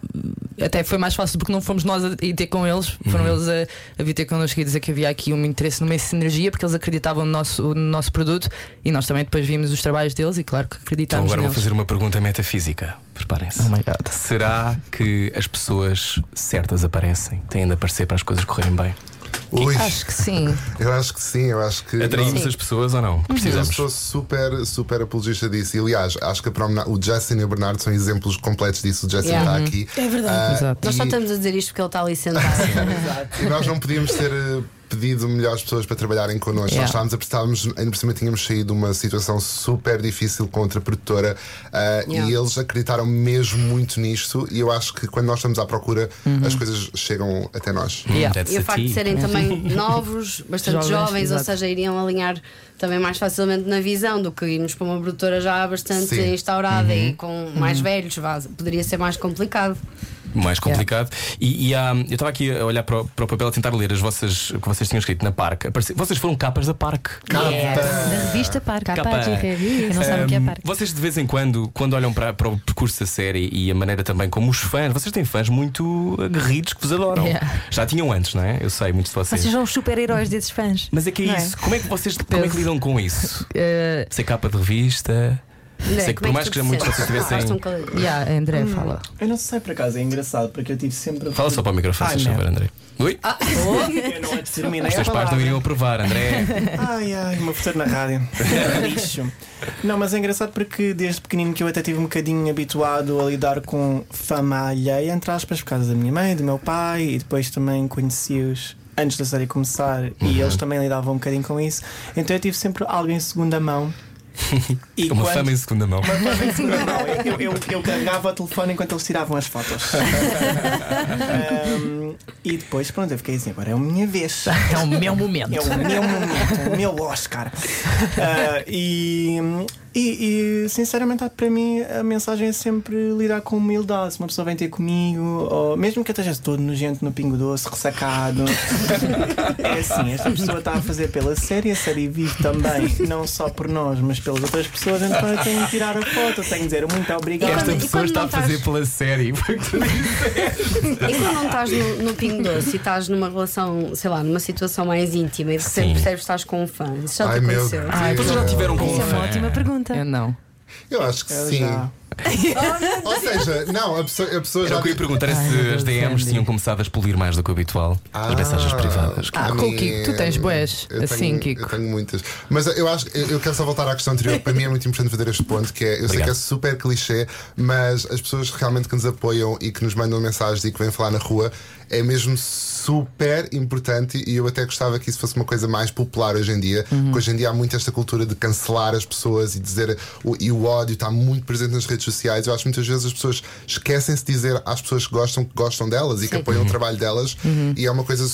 até foi mais fácil porque não fomos nós a ir ter com eles, foram eles a, a vir ter connosco e dizer que havia aqui um interesse numa sinergia porque eles acreditavam no nosso, no nosso produto e nós também depois vimos os trabalhos deles e, claro, que Então acreditámos agora vou neles. fazer uma pergunta metafísica. Preparem-se. Oh. Será que as pessoas certas aparecem? Têm de aparecer para as coisas correrem bem? Ui, Acho que sim. eu acho que sim, eu acho que. Atraímos as pessoas ou não? Eu Precisamos. sou super, super apologista disso. E aliás, acho que a promena- o Justin e o Bernardo são exemplos completos disso. O Justin Yeah. está aqui. É verdade. Exato. Nós só estamos a dizer isto porque ele está ali sentado. E nós não podíamos ter eh, pedido melhores pessoas para trabalharem connosco. Yeah. Nós estávamos a estávamos, ainda por cima tínhamos saído de uma situação super difícil com outra produtora ah, Yeah. e eles acreditaram mesmo muito nisto. E eu acho que quando nós estamos à procura, as coisas chegam até nós. Yeah. That's E o a facto de serem também novos, bastante Jovens, jovens, ou seja, iriam alinhar também mais facilmente na visão do que irmos para uma produtora já bastante Sim. instaurada e com mais velhos, vá, poderia ser mais complicado. Mais complicado. E, e há- eu estava aqui a olhar para o, para o papel a tentar ler as vossas o que vocês tinham escrito na Parque. Vocês foram capas da Parque. Da revista Parque. Capa. Quem não sabe o que é Parque. Vocês de vez em quando, quando olham para, para o percurso da série e a maneira também como os fãs, vocês têm fãs muito aguerridos que vos adoram. Yeah. Já tinham antes, não é? Eu sei, muitos de vocês. Vocês são os super-heróis desses fãs. Mas é que é Não é? isso. Como é que vocês como é que lidam com isso? Uh, Ser capa de revista? André, Sei que por é mais que te muitos vocês tivessem- um yeah, André, fala. Eu não sei por acaso, é engraçado porque eu tive sempre. Fala só para o microfone, se favor. André. Oi? Eu não antes terminei Os teus pais não iriam aprovar, André. Ai, ai, uma futuro na rádio. Lixo. Não, mas é engraçado porque desde pequenino que eu até tive um bocadinho habituado a lidar com fama alheia, entre aspas, por causa da minha mãe, do meu pai, e depois também conheci-os antes da série começar e eles também lidavam um bocadinho com isso. Então eu tive sempre algo em segunda mão. E Uma quando- fama em segunda mão. não, eu, eu, eu carregava o telefone enquanto eles tiravam as fotos. Ahm, e depois, pronto, eu fiquei assim: agora é a minha vez. É o meu momento. É o meu momento, o meu Oscar. Ah, e, e, e, sinceramente, para mim, a mensagem é sempre lidar com humildade. Se uma pessoa vem ter comigo, ou mesmo que eu esteja todo nojento no pingo doce, ressacado, é assim: esta pessoa está a fazer pela série, a série vive também, não só por nós, mas pelas outras pessoas. Então eu tenho que tirar a foto, tenho que dizer muito obrigado. Esta e pessoa quando está não a fazer estás- pela série. E quando não estás no, no Pingo Doce e estás numa relação, sei lá, numa situação mais íntima e de repente Sim. percebes que estás com um fã, isso já te Ai, meu aconteceu? Ai, Vocês já tiveram com Isso um é uma fã? ótima pergunta. Eu não. Eu acho que Eu sim. já. Ou seja, não, a pessoa, a pessoa Era já. o que eu ia perguntar é se as DMs tinham começado a expelir mais do que o habitual. As mensagens privadas. Ah, com o Kiko, tu tens bués, Eu assim, tenho, Kiko. Eu tenho muitas. Mas eu acho eu eu quero só voltar à questão anterior. Para mim é muito importante fazer este ponto, que é, eu sei Obrigado. que é super clichê, mas as pessoas realmente que nos apoiam e que nos mandam mensagens e que vêm falar na rua é mesmo super importante e eu até gostava que isso fosse uma coisa mais popular hoje em dia, Uhum. porque hoje em dia há muito esta cultura de cancelar as pessoas e dizer o, e o ódio está muito presente nas redes sociais. Eu acho que muitas vezes as pessoas esquecem-se de dizer às pessoas que gostam que gostam delas e que Sim. apoiam Uhum. o trabalho delas e é uma coisa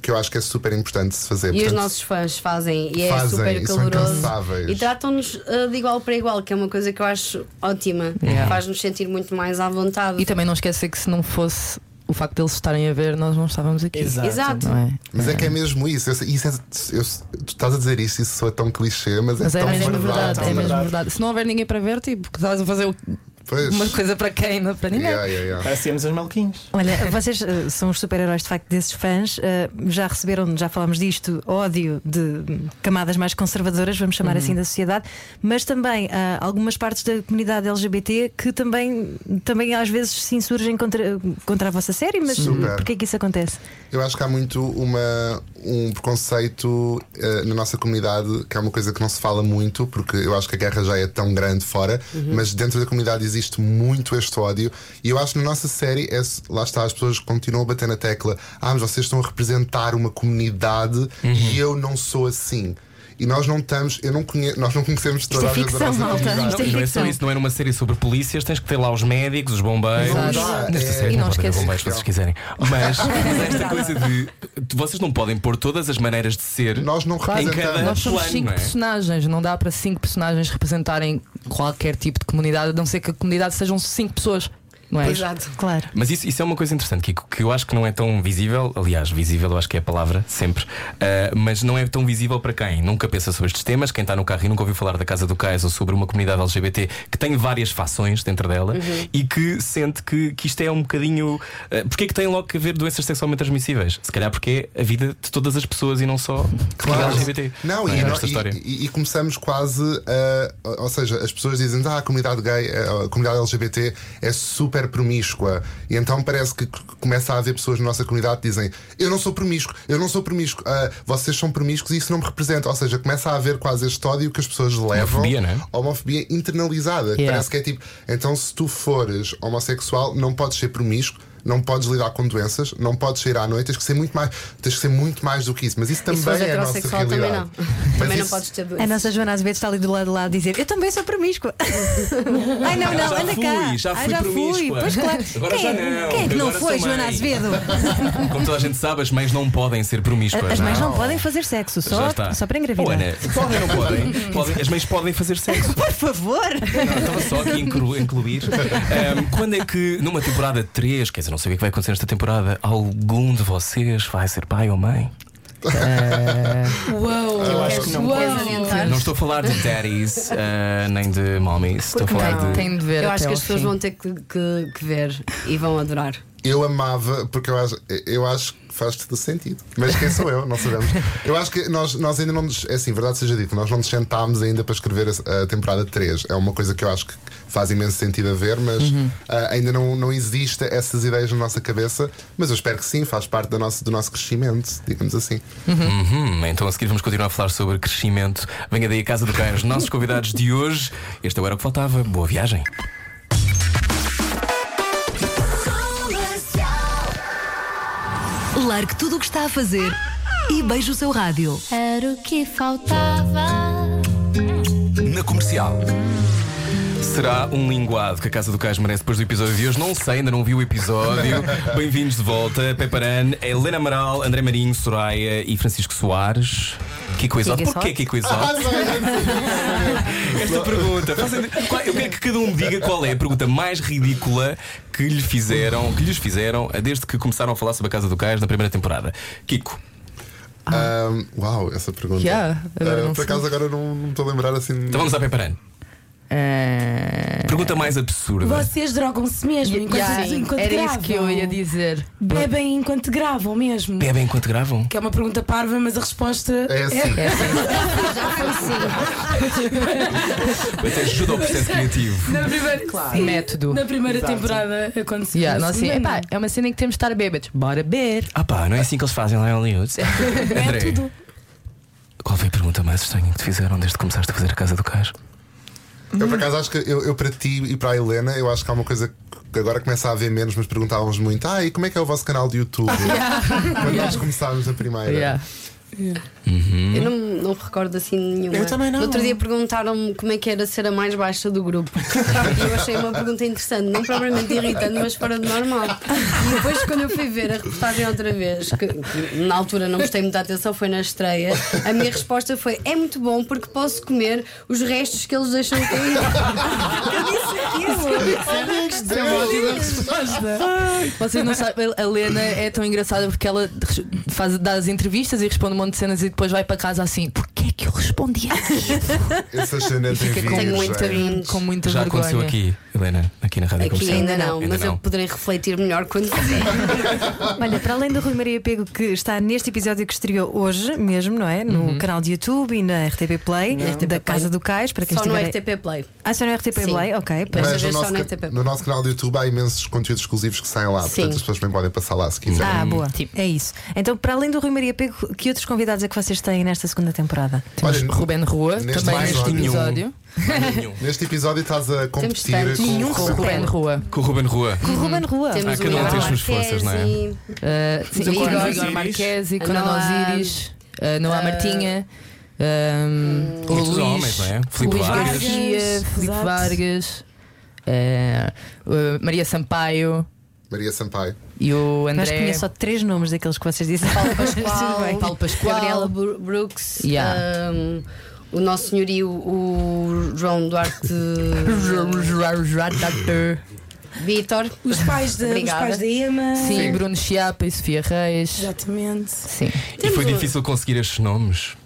que eu acho que é super importante se fazer. E os Portanto, nossos fãs fazem e é Fazem, super são caloroso. E tratam-nos uh, de igual para igual, que é uma coisa que eu acho ótima. Yeah. Faz-nos sentir muito mais à vontade. E também não esquecer que se não fosse o facto deles estarem a ver, nós não estávamos aqui. Exato. Exato. Não é? Mas é que é mesmo isso. Eu- isso é- eu- tu estás a dizer isto, isso soa tão clichê, mas, Mas é é tão mesmo verdade. verdade, é mesmo verdade. verdade. Se não houver ninguém para ver, tipo, que estás a fazer o Pois. Uma coisa para quem, não para ninguém. Yeah, yeah, yeah. Parecemos os malquinhos. Olha, vocês eh, são os super-heróis de facto desses fãs. eh, já receberam, já falámos disto, ódio de camadas mais conservadoras, vamos chamar assim, da sociedade, mas também há algumas partes da comunidade LGBT que também, também às vezes se insurgem contra, contra a vossa série. Mas Super. porquê que isso acontece? Eu acho que há muito uma, um preconceito eh, na nossa comunidade, que é uma coisa que não se fala muito, porque eu acho que a guerra já é tão grande fora, mas dentro da comunidade existe muito este ódio. E eu acho que na nossa série, é, lá está, as pessoas continuam a bater na tecla: ah, mas vocês estão a representar uma comunidade e eu não sou assim. E nós não estamos, eu não conheço, nós não conhecemos toda é a gente da ficção, nossa malta, isto é E não é só isso, não é numa série sobre polícias, tens que ter lá os médicos, os bombeiros. Não dá, Nesta é- série E não não pode haver esquece- bombeiros se vocês quiserem. Mas, mas esta coisa de vocês não podem pôr todas as maneiras de ser. Nós não Claro, Em representamos. cada- Nós somos plano, cinco não é? personagens, não dá para cinco personagens representarem qualquer tipo de comunidade, a não ser que a comunidade sejam cinco pessoas, não é? Exato. Claro. Mas isso, isso é uma coisa interessante, Kiko, que eu acho que não é tão visível. Aliás, visível eu acho que é a palavra, sempre. Ah, mas não é tão visível para quem nunca pensa sobre estes temas, quem está no carro e nunca ouviu falar da Casa do Cais ou sobre uma comunidade LGBT que tem várias fações dentro dela e que sente que, que isto é um bocadinho. ah, porque é que tem logo que haver doenças sexualmente transmissíveis? Se calhar porque é a vida de todas as pessoas e não só a comunidade LGBT. Não, é? e, e- história. e- e começamos quase a. Ou seja, as pessoas dizem ah, a comunidade gay, a comunidade LGBT é super promíscua. E então parece que começa a haver pessoas na nossa comunidade que dizem eu não sou promíscuo, eu não sou promíscuo, ah, vocês são promíscuos e isso não me representa. Ou seja, começa a haver quase este ódio que as pessoas levam. Homofobia, não é? Homofobia internalizada. Yeah. Parece que é tipo, então se tu fores homossexual, não podes ser promíscuo. Não podes lidar com doenças, não podes sair à noite, tens que ser muito mais, tens que ser muito mais do que isso. Mas isso também fores é a nossa heterossexual, também realidade. não. Mas Também não isso- podes ter A doenças. nossa Joana Azevedo está ali do lado de lá a dizer: Eu também sou promíscua. Ai, não, não, Já anda fui, cá. já Ah, fui já fui. Pois claro. Agora quem, já é- não, quem é que não foi, Joana. Azevedo? Como toda a gente sabe, as mães não podem ser promíscuas. As mães não. não podem fazer sexo, Já só, está. só para Oh, engravidar. Ana, podem ou não podem? podem? As mães podem fazer sexo. Por favor! Não, estava só aqui a inclu- incluir. Ahm, quando é que, numa temporada 3, quer dizer, não sei o que vai acontecer nesta temporada, algum de vocês vai ser pai ou mãe? Uou! Eu acho que não Uou. Não estou a falar de daddies, ah, nem de mommies. Estou a falar Tem, de. tem de ver. Eu acho que as pessoas fim. vão ter que, que- que ver e vão adorar. Eu amava, porque eu acho, eu acho que faz todo sentido. Mas quem sou eu? Não sabemos. Eu acho que nós, nós ainda não nos. É assim, verdade seja dito, nós não nos sentámos ainda para escrever a, a temporada 3. É uma coisa que eu acho que faz imenso sentido a ver, mas ah, ainda não, não existe essas ideias na nossa cabeça. Mas eu espero que sim, faz parte do nosso, do nosso crescimento, digamos assim. Uhum, então a seguir vamos continuar a falar sobre crescimento. Venha daí a Casa do Cães, os nossos convidados de hoje. Este era o que faltava. Boa viagem. Largue tudo o que está a fazer e beije o seu rádio. Era o que faltava. Na comercial. Será um linguado que a Casa do Cais merece depois do episódio de hoje? Não sei, ainda não vi o episódio. Bem-vindos de volta. Peparan, Helena Amaral, André Marinho, Soraya e Francisco Soares. Kiko Exoto. Kiko Porquê Kiko Exoto? Esta pergunta. Eu quero que cada um me diga qual é a pergunta mais ridícula que lhe fizeram, que lhes fizeram desde que começaram a falar sobre a Casa do Cais na primeira temporada. Kiko. Ah, uau, essa pergunta. Yeah, Ah, não por acaso agora não não me estou a lembrar assim. Então vamos à Peparan. Eh, Pergunta mais absurda. Vocês drogam-se mesmo enquanto, yeah, enquanto era gravam. isso que eu ia dizer. Bebem enquanto gravam mesmo. Bebem enquanto gravam? Que é uma pergunta parva, mas a resposta É assim. Até ajuda ao processo criativo. Na primeira, sim, Método. Na primeira temporada aconteceu. Yeah, nós assim, epá, é uma cena em que temos de estar bêbados. Bora beber. Ah pá, não é assim que eles fazem lá em Hollywood. Método. qual foi a pergunta mais estranha que te fizeram desde que começaste a fazer a Casa do Cais? Eu por acaso acho que eu, eu para ti e para a Helena, eu acho que há uma coisa que agora começa a haver menos, mas perguntávamos muito: ah, e como é que é o vosso canal de YouTube? Quando nós começámos a primeira. Yeah. Eu não, não recordo assim nenhuma. Eu também não. No outro dia perguntaram-me como é que era ser a mais baixa do grupo. E eu achei uma pergunta interessante, não propriamente irritante, mas fora de normal. E depois, quando eu fui ver a reportagem outra vez, que, que na altura não prestei muita atenção, foi na estreia, a minha resposta foi: é muito bom porque posso comer os restos que eles deixam cair. Eu disse aquilo. Vocês não sabem, a Lena é tão engraçada porque ela faz, dá as entrevistas e responde um monte de cenas e depois vai para casa assim: porquê é que eu respondi aqui? Essas cenas em Fica com muita é. com muita Já vergonha. aconteceu aqui. Helena, aqui na rádio Aqui ainda não, Ainda mas eu não. poderei refletir melhor quando fizer. Olha, para além do Rui Maria Pego, que está neste episódio que estreou hoje mesmo, não é? No canal de YouTube e na RTP Play, da Casa do Cais, para quem Só no estiver. RTP Play. Ah, só no RTP Sim. Play? Ok. Mas- Mas Desta no vez só nosso, ca- RTP. no nosso canal do YouTube há imensos conteúdos exclusivos que saem lá, Sim. portanto as pessoas também podem passar lá se quiserem. Ah, boa. É isso. Então, para além do Rui Maria Pego, que outros convidados é que vocês têm nesta segunda temporada? Temos Olha, Ruben Rua, neste também mais neste episódio. Nenhum. Neste episódio estás a competir com Nenhum Com o Ruben Rua. Com o Ruben Rua. Com o Ruben Rua. Temos Ah, cada um o tem as suas forças, não é? Uh, sim, Igor. Marquesi, Conan Noah- Osiris, uh, Noah Martinha, um, o Muitos Luís, homens, não é? Filipe Luís Vargas. Garcia, Filipe. Vargas, uh, uh, Maria Sampaio Maria Sampaio. e o Mas André. conheço só três nomes daqueles que vocês disseram. Paulo. Pascoal, Paulo Pascoal. Gabriela Brooks, Yeah. um, o nosso senhorio, o João Duarte Vitor. Os pais, da, os pais da Ema. Sim, Bruno Chiapa e Sofia Reis. Exatamente. Sim. E foi difícil conseguir estes nomes.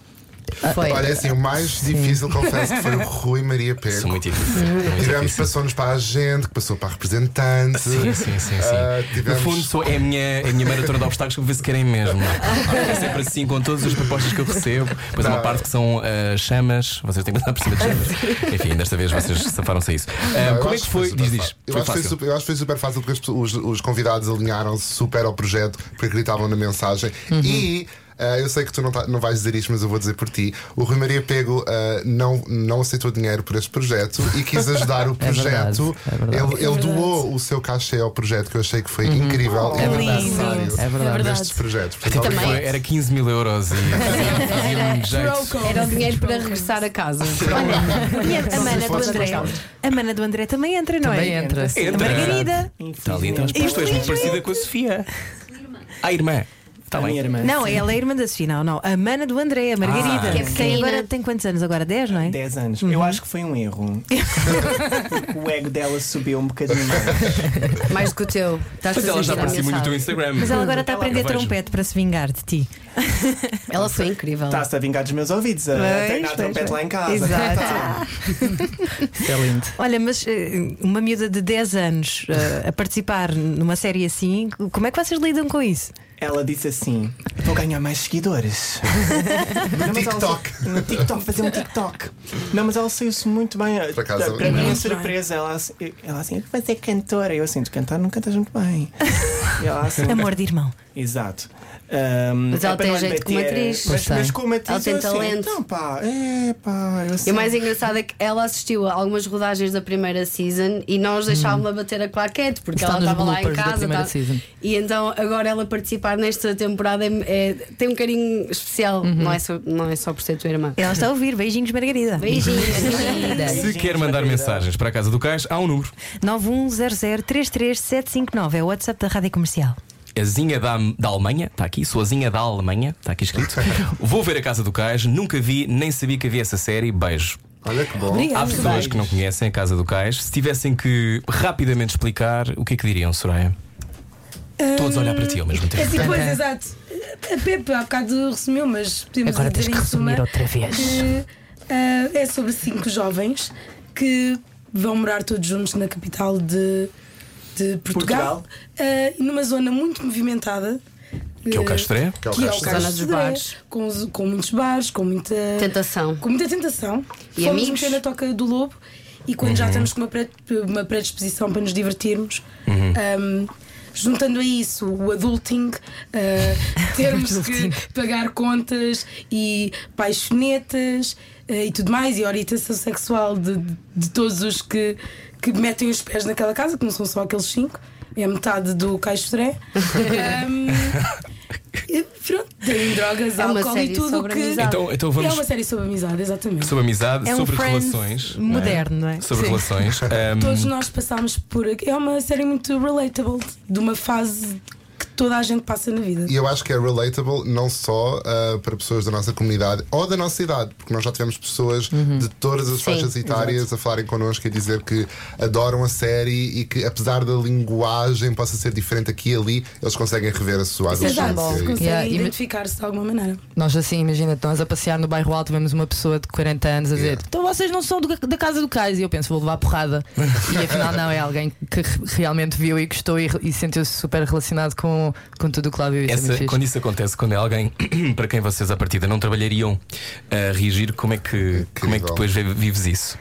Foi. Olha, assim, o mais difícil, confesso, que foi o Rui Maria São Pego. muito. Muito Tivemos, passou-nos para a gente, que passou para a representante. Sim, sim, sim, sim. Ah, No tivemos- fundo, sou, é, a minha, é a minha maratona de obstáculos para ver se querem mesmo. é? É sempre assim com todas as propostas que eu recebo. Depois há uma parte que são ah, chamas, vocês têm que andar por cima de chamas. Enfim, desta vez vocês safaram-se a isso. Ah, Não, eu como é que foi? Diz, diz. Eu, Foi acho que foi fácil. super, eu acho que foi super fácil porque os, os convidados alinharam-se super ao projeto porque acreditavam na mensagem Uhum. e. ah, eu sei que tu não, tá- não vais dizer isto, mas eu vou dizer por ti. O Rui Maria Pego ah, não, não aceitou dinheiro por este projeto e quis ajudar o É verdade, projeto. é verdade. ele ele doou o seu cachê ao projeto, que eu achei que foi incrível e É muito verdade. necessário É verdade. nestes projetos. Até Portanto, foi- era 15 mil euros e muito jeito. Era o dinheiro para regressar a casa. E a Mana do André. A Mana do André também entra, não Também é? entra. A Entra. Margarida. Está ali, então. Pois tu és muito parecida com a Sofia. A irmã. Está A bem. minha irmã. Não, sim. ela é irmã da Sofia, não, não. A Mana do André, a Margarida. Ah. que é tem pequenina. agora tem quantos anos? Agora 10, não é? 10 anos. Uhum. Eu acho que foi um erro. Porque o ego dela subiu um bocadinho mais. Mais do que o teu. Estás Mas ela já a ser aparecia muito no teu. Instagram. Mas ela agora está a aprender trompete para se vingar de ti. Ela foi incrível. Está-se a vingar dos meus ouvidos. A Pois, treinar pois, trompete lá em casa. Exato. Isso é lindo. Olha, mas eh, uma miúda de 10 anos eh, a participar numa série assim, como é que vocês lidam com isso? Ela disse assim: Vou ganhar mais seguidores. no Não, ela TikTok. saiu- No TikTok, fazer um TikTok. Não, mas ela saiu-se muito bem. Por acaso, Para mim, a surpresa, ela, assim- ela assim: Eu vou ser cantora. Eu assim: Tu cantar não cantas muito bem. E ela assim: Amor de irmão. Exato. Ahm, Mas ela é tem jeito como bater, atriz. Mas, mas como atriz, Ela tem assim, talento. Então, pá, é pá. Eu E assim, o mais engraçado é que ela assistiu a algumas rodagens da primeira season e nós deixávamos-la bater a claquete porque Está ela estava lá em casa. tá-. E então agora ela participar nesta temporada é- é- tem um carinho especial, não, é só, não é só por ser tua irmã. Ela está a ouvir. Beijinhos, Margarida. Beijinhos, Se quer mandar mensagens para a casa do cais, há um número. 910033759 é o WhatsApp da Rádio Comercial. Azinha da, da Alemanha, está aqui, sou Azinha da Alemanha, está aqui escrito. Vou ver a Casa do Cais, nunca vi, nem sabia que havia essa série. Beijo. Olha que bom. Há Obrigada. pessoas que não conhecem a Casa do Cais. Se tivessem que rapidamente explicar, o que é que diriam, Soraya? Todos a olhar para ti ao mesmo É tempo. assim, pois, exato. A Pepe há bocado resumiu, mas podemos Agora tens que em suma resumir outra vez. que ah, é sobre cinco jovens que vão morar todos juntos na capital de, de Portugal, Portugal. ah, numa zona muito movimentada. Que é o ah, Castré. Que é o é Sodré, bares. Com, com muitos bares, com muita Tentação. com muita tentação. E Fomos amigos? meter na toca do lobo e quando Uhum. já estamos com uma, pré- uma predisposição para nos divertirmos, Uhum. um, juntando a isso o adulting, uh, termos que pagar contas e paixonetas uh, e tudo mais, e a orientação sexual de, de todos os que, que metem os pés naquela casa, que não são só aqueles cinco. É metade do Caixo Dré. Um, e pronto, tem drogas, É álcool e tudo sobre que. amizade. Então, então É vamos uma série sobre amizade, exatamente. sobre amizade, É um sobre relações. não é? moderno, não é? Sobre Sim. relações. Ahm, Todos nós passámos por. É uma série muito relatable, de uma fase toda a gente passa na vida. E eu acho que é relatable não só ah, para pessoas da nossa comunidade ou da nossa idade, porque nós já tivemos pessoas de todas as faixas etárias a falarem connosco e a dizer que adoram a série e que, apesar da linguagem possa ser diferente aqui e ali, eles conseguem rever a sua adolescência. Exato, se E- conseguem Yeah, identificar-se de alguma maneira. Nós assim, imagina, estamos a passear no bairro alto, vemos uma pessoa de 40 anos a dizer Yeah. então vocês não são do- da casa do cais e eu penso, vou levar porrada. e afinal não, é alguém que re- realmente viu e gostou e, e sentiu-se super relacionado com, com tudo o que lá viu. Isso é Essa- quando isso acontece, quando é alguém para quem vocês à partida não trabalhariam a reagir, como é que, como é que depois vi- vives isso?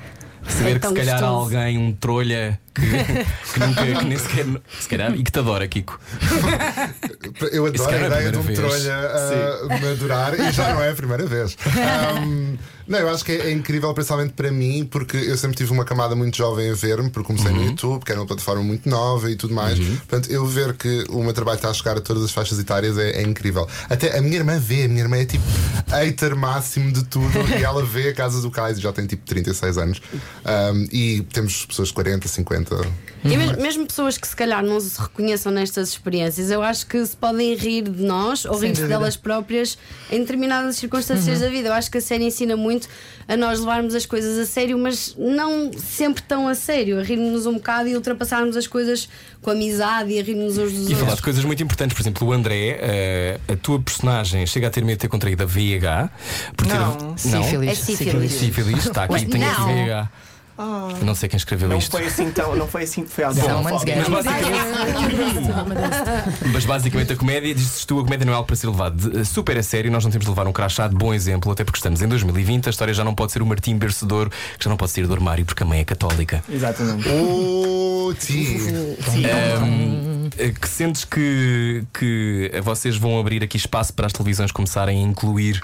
Saber É que se calhar há gostoso. alguém, um trolha que, que nunca, que nem sequer, se calhar, e que te adora, Kiko. Eu adoro a calhar é a ideia de um primeira vez. trolha a me adorar e já não é a primeira vez. Ahm, não, eu acho que é, é incrível, principalmente para mim, porque eu sempre tive uma camada muito jovem a ver-me, porque comecei Uhum. no YouTube, que era uma plataforma muito nova e tudo mais. Portanto, eu ver que o meu trabalho está a chegar a todas as faixas etárias é, é incrível. Até a minha irmã vê, a minha irmã é tipo hater máximo de tudo e ela vê a casa do Kais e já tem tipo 36 anos. Ahm, e temos pessoas de 40, 50. E mesmo, mesmo pessoas que se calhar não se reconheçam nestas experiências, eu acho que se podem rir de nós ou rir-se delas próprias em determinadas circunstâncias da vida. Eu acho que a série ensina muito a nós levarmos as coisas a sério, mas não sempre tão a sério, a rir-nos um bocado e ultrapassarmos as coisas com amizade e a rir-nos uns dos E falar de outros. coisas muito importantes, por exemplo, o André, eh, a tua personagem chega a ter medo de ter contraído a VIH. Por ter- Não. não. Sífilis. É sífilis. Sífilis, está aqui, tem Não. VIH. Não sei quem escreveu Não isto. foi assim tão, não foi assim, foi. Someone's gay. Mas basicamente, mas basicamente a comédia, dizes tu, a comédia não é algo para ser levado de- super a sério. Nós não temos de levar um crachá de bom exemplo, até porque estamos em 2020. A história já não pode ser o Martim Bercedor, que já não pode sair do armário porque a mãe é católica. Exatamente. Oh, ti! Ahm, eh, que sentes que, que vocês vão abrir aqui espaço para as televisões começarem a incluir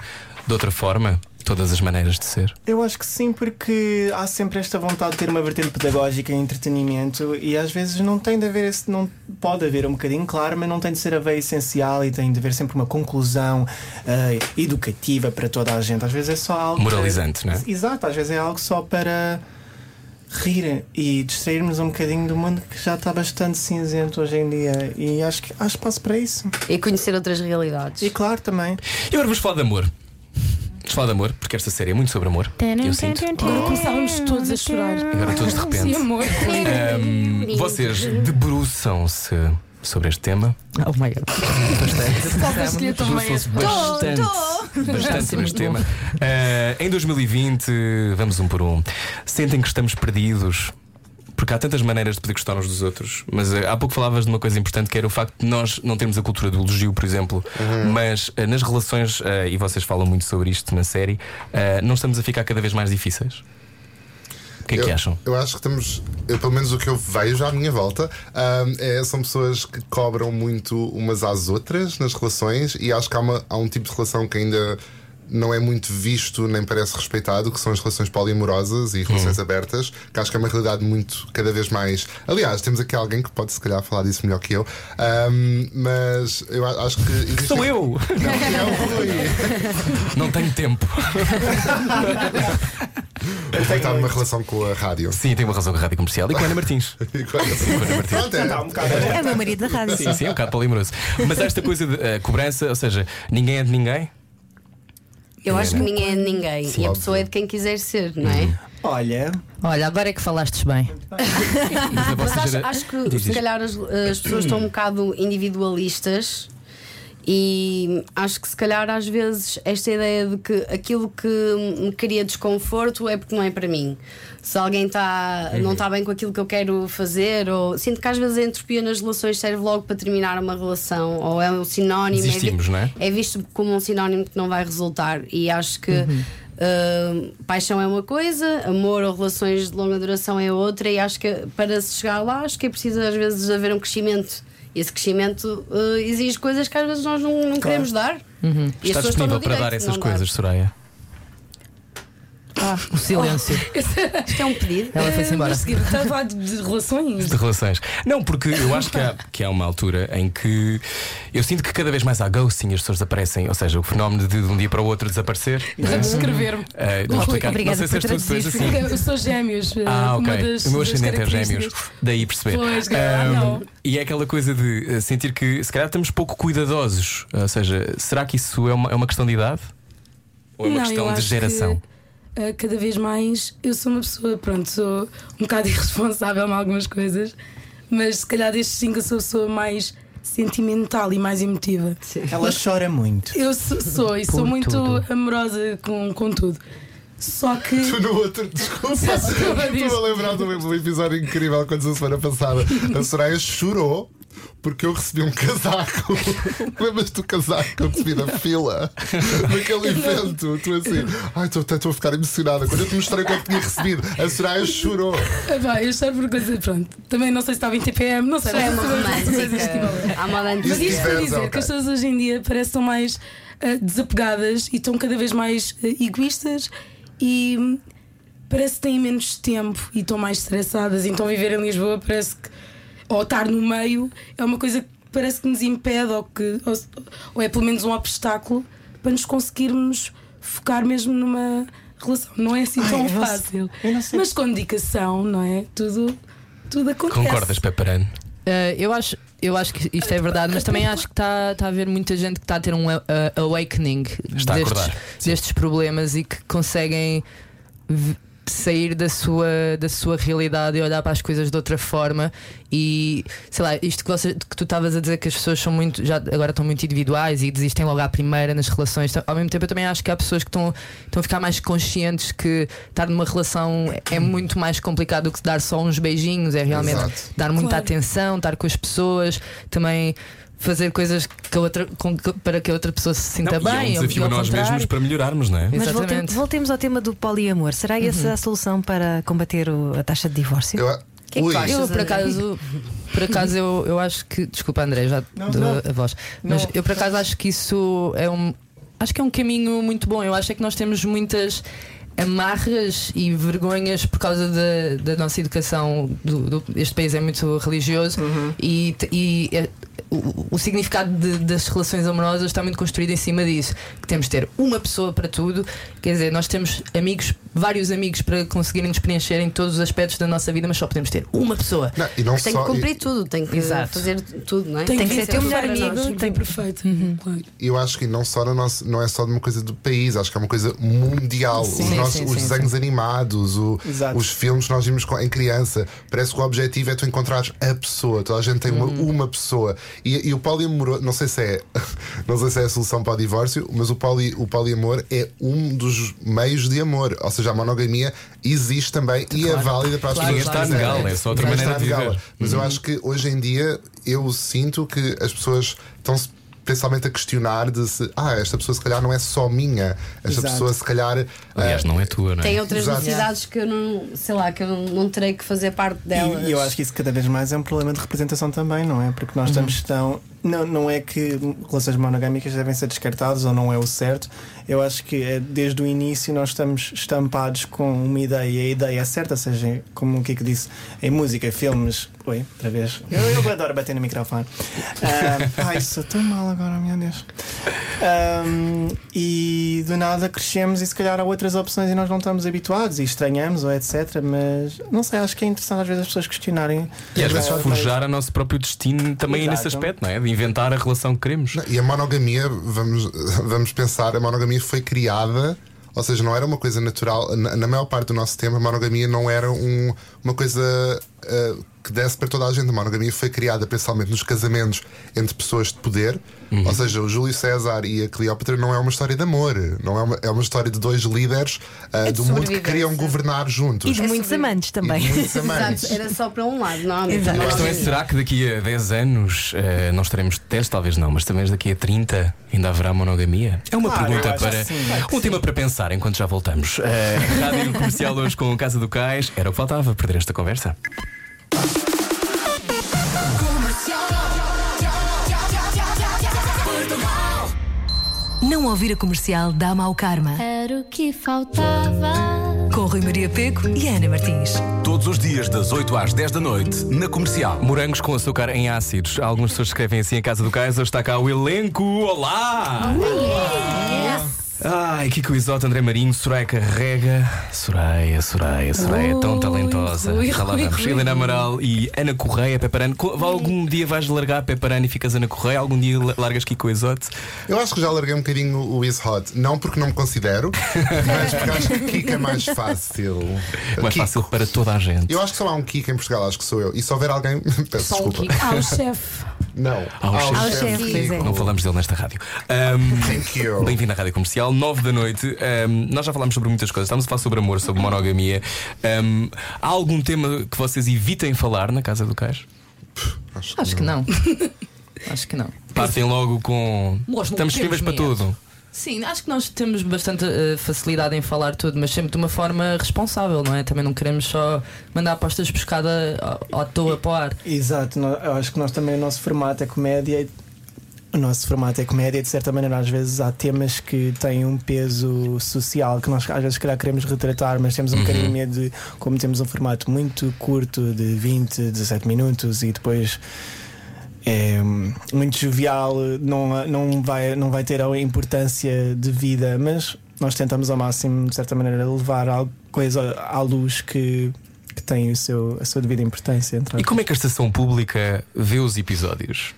de outra forma todas as maneiras de ser? Eu acho que sim, porque há sempre esta vontade de ter uma vertente pedagógica e entretenimento e às vezes não tem de haver esse, não pode haver um bocadinho claro, mas não tem de ser a veia essencial e tem de haver sempre uma conclusão ah, educativa para toda a gente. Às vezes é só algo Moralizante, não é? Exato, às vezes é algo só para rir e distrairmos um bocadinho do mundo que já está bastante cinzento hoje em dia e acho que há espaço para isso. E conhecer outras realidades. E claro também. E agora vamos falar de amor. Vamos falar de amor, porque esta série é muito sobre amor. Eu sinto. Agora começávamos todos a chorar. Agora todos de repente. Sim, amor. Ahm, vocês debruçam-se sobre este tema. Oh my god. Debruçam-se bastante, bastante sobre este tema. Ah, em 2020, vamos um por um. Sentem que estamos perdidos. Porque há tantas maneiras de poder gostar uns dos outros. Mas ah, há pouco falavas de uma coisa importante que era o facto de nós não termos a cultura do elogio, por exemplo. Mas ah, nas relações, ah, e vocês falam muito sobre isto na série, não estamos a ficar cada vez mais difíceis. O que é que eu, acham? Eu acho que estamos, eu, pelo menos o que eu vejo à minha volta, ahm, é, são pessoas que cobram muito umas às outras nas relações e acho que há, uma- há um tipo de relação que ainda não é muito visto nem parece respeitado, que são as relações poliamorosas e relações abertas, que acho que é uma realidade muito cada vez mais. Aliás, temos aqui alguém que pode se calhar falar disso melhor que eu, ahm, mas eu acho que. existem- Sou eu! Não, é o Rui. Não tenho tempo. Vou estar numa relação com a rádio. Sim, tenho uma razão com a rádio comercial e com a Ana Martins. Pronto, é. Está um bocado. É o meu marido da rádio. Sim, sim, é um bocado polimoroso. Mas esta coisa de eh, cobrança, ou seja, ninguém é de ninguém. Eu acho que ninguém é de ninguém e a óbvio. pessoa é de quem quiser ser, não é? Olha, Olha, agora é que falastes bem. Mas acho, acho que se calhar as, as pessoas estão um bocado individualistas e acho que se calhar às vezes esta ideia de que aquilo que me cria desconforto é porque não é para mim. Se alguém tá, não está bem com aquilo que eu quero fazer, ou sinto que às vezes a entropia nas relações serve logo para terminar uma relação, ou é um sinónimo, é Desistimos, não é? é visto como um sinónimo que não vai resultar. E acho que uh, paixão é uma coisa, amor ou relações de longa duração é outra, e acho que para se chegar lá, acho que é preciso às vezes haver um crescimento. Esse crescimento uh, exige coisas que às vezes nós não, não queremos dar. E as Está pessoas estão no disponível para direito dar essas coisas, Soraya? O silêncio. Isto é um pedido. Ela foi-se embora. Mas seguir, estás a falar de, relações? de relações. Não, porque eu acho que há, que há uma altura em que eu sinto que cada vez mais há ghosting, as pessoas aparecem, ou seja, o fenómeno de de um dia para o outro desaparecer. Vamos escrever-me. Eh, vou explicar. obrigada não sei se és tu depois traduzir. assim. Eu sou gêmeos. eh, Ah, uma ok. das- o meu ascendente é gêmeos, daí perceber. Pois, ah, não. e é aquela coisa de eh, sentir que se calhar estamos pouco cuidadosos. Ou seja, será que isso é uma, é uma questão de idade? Ou é uma Não, questão de geração? que, eh, cada vez mais eu sou uma pessoa, pronto, sou um bocado irresponsável em algumas coisas, mas se calhar destes cinco eu sou a pessoa mais sentimental e mais emotiva. Ela chora muito. Eu sou, sou e sou Por muito tudo. amorosa com, com tudo. Só que. Tu no outro, desculpa. Estou a lembrar de um episódio incrível quando a semana passada a Soraya chorou porque eu recebi um casaco. Lembras do casaco que eu recebi na fila? Naquele evento. Tu assim, ai, estou a ficar emocionada. Quando eu te mostrei o que é que tinha recebido, a Soraya chorou. Pá, eu choro por coisa, pronto. Também não sei se estava em TPM, não sei. Só é uma romântica. Mas isto para dizer que as pessoas hoje em dia parecem mais ah, desapegadas e estão cada vez mais ah, egoístas e hum, parece que têm menos tempo e estão mais estressadas. Então viver em Lisboa parece que ou estar no meio é uma coisa que parece que nos impede ou que ou, ou é pelo menos um obstáculo para nos conseguirmos focar mesmo numa relação. Não é assim tão sei- fácil. Mas com dedicação, não é? Tudo, tudo acontece. Concordas, Peparano? Uh, eu, acho, eu acho que isto é verdade, mas também acho que está tá a haver muita gente que está a ter um uh, awakening destes, destes problemas e que conseguem sair da sua, da sua realidade e olhar para as coisas de outra forma. E sei lá, isto que, você, que tu estavas a dizer que as pessoas são muito, já agora estão muito individuais e desistem logo à primeira nas relações. Então, Ao mesmo tempo, eu também acho que há pessoas que estão, estão a ficar mais conscientes que estar numa relação é muito mais complicado do que dar só uns beijinhos, é realmente Exato. dar muita Claro. atenção, estar com as pessoas, também fazer coisas que outra, com para que a outra pessoa se sinta Não, e é bem. um desafio ou a nós mesmos para melhorarmos, não é? Mas Exatamente. voltemos, voltemos ao tema do poliamor. Será essa a solução para combater o- a taxa de divórcio? Eu, que é que achas? Eu por acaso, por acaso eu, eu acho que. Desculpa, André, já Não, dou não. a voz. Mas Não. eu por acaso acho que isso é um. Acho que é um caminho muito bom. Eu acho é que nós temos muitas amarras e vergonhas por causa da, da nossa educação. Do, do- este país é muito religioso e, te- e é- o, o significado de- das relações amorosas está muito construído em cima disso. Que temos de ter uma pessoa para tudo. Quer dizer, nós temos amigos, vários amigos para conseguirem nos preencher em todos os aspectos da nossa vida, mas só podemos ter uma pessoa. não, e não Tem só, que cumprir tudo, tem que Exato. fazer tudo, não é? Tem que ser teu melhor amigo, Tem tem- ser perfeito. Claro. E eu acho que não, só na nossa, não é só de uma coisa do país, acho que é uma coisa mundial. Sim, os sim, nossos- sim, os sim, desenhos animados, o- os filmes que nós vimos com- em criança, parece que o objetivo é tu encontrares a pessoa. Toda a gente tem uma, Uhum. uma pessoa. E, e o poliamor, não sei se é não sei se é a solução para o divórcio, mas o, poli, o poliamor é um dos meios de amor. Ou seja, a monogamia existe também e é válida para as Claro, pessoas está claro. quiserem. negá-la, é só outra maneira de está viver. Mas eu acho que hoje em dia eu sinto que as pessoas estão-se principalmente a questionar de se ah, esta pessoa se calhar não é só minha, esta Exato. pessoa se calhar Aliás, ah, não é tua, não é? Tem outras Exato. necessidades que eu não, sei lá, que eu não, terei que fazer parte delas. E, e eu acho que isso cada vez mais é um problema de representação também, não é? Porque nós estamos tão. Não, não é que relações monogâmicas devem ser descartadas ou não é o certo. Eu acho que é, desde o início nós estamos estampados com uma ideia e a ideia é certa, seja como o que disse, em música, filmes. Oi, outra vez. Eu, eu adoro bater no microfone. Ai, sou tão mal agora, meu Deus. Ahm, e do nada crescemos e se calhar há outras opções e nós não estamos habituados e estranhamos ou etc. Mas não sei, acho que é interessante às vezes as pessoas questionarem. E às vezes forjar o nosso próprio destino também Exato. nesse aspecto, não é? De inventar a relação que queremos. Não, E a monogamia, vamos, vamos pensar, a monogamia foi criada, ou seja, não era uma coisa natural. Na, na maior parte do nosso tempo, a monogamia não era um- uma coisa ah, que desse para toda a gente. A monogamia foi criada principalmente nos casamentos entre pessoas de poder. Ou seja, o Júlio César e a Cleópatra não é uma história de amor, não é uma, é uma história de dois líderes É de do mundo que queriam governar juntos. E de muitos amantes também. muitos amantes. Exato, era só para um lado, normalmente. Exato. A Não, questão é: será que daqui a 10 anos eh, nós teremos 10? Talvez não, mas talvez daqui a 30 ainda haverá monogamia? É uma Claro, pergunta para. que sim, claro que um tema para pensar enquanto já voltamos. Eh, Rádio Comercial hoje com Casa do Cais. Era o que faltava perder esta conversa. Não ouvir a comercial dá mau karma. Era o que faltava. Rui Maria Peco e Ana Martins. Todos os dias, das 8 às 10 da noite, na comercial. Morangos com açúcar em ácidos. Algumas pessoas escrevem assim em casa do Kaiser. Está cá o elenco. Olá! Ai, Kiko Isoto, André Marinho, Soraya Carrega. Soraya, Soraya, Soraya, tão Ui, talentosa. Rui, Já lá Rui, vamos. Rui. Helena Amaral e Ana Correia, Peparano. Algum dia vais largar Peparano e ficas Ana Correia? Algum dia la- largas Kiko Isoto? Eu acho que já larguei um bocadinho o Is Hot. Não porque não me considero, mas porque acho que Kika é mais fácil. Mais Kiko. fácil para toda a gente. Eu acho que só há um Kika em Portugal, acho que sou eu. E se houver alguém, peço Só um desculpa. Kiko. Ah, o chefe. Não. Ao Há o chefe. Ao chefe, é. Não falamos dele nesta rádio. Ahm, Thank you. Bem-vindo à Rádio Comercial, 9 da noite. Ahm, nós já falámos sobre muitas coisas. Estamos a falar sobre amor, sobre monogamia. Ahm, há algum tema que vocês evitem falar na Casa do Cais? Acho que não. Acho que não. Partem logo com. Nós Estamos disponíveis para tudo. Sim, acho que nós temos bastante eh, facilidade em falar tudo, mas sempre de uma forma responsável, não é? Também não queremos só mandar apostas pescada à- à toa para o ar. Exato, eu acho que nós também o nosso formato é comédia. O nosso formato é comédia, de certa maneira, às vezes há temas que têm um peso social que nós às vezes, calhar, queremos retratar, mas temos um bocadinho de medo de, como temos um formato muito curto, de 20, 17 minutos, e depois é muito jovial, não, não, vai, não vai ter a importância de vida, mas nós tentamos ao máximo, de certa maneira, levar alguma coisa à luz que, que tem o seu, a sua devida importância. E como é que a estação pública vê os episódios?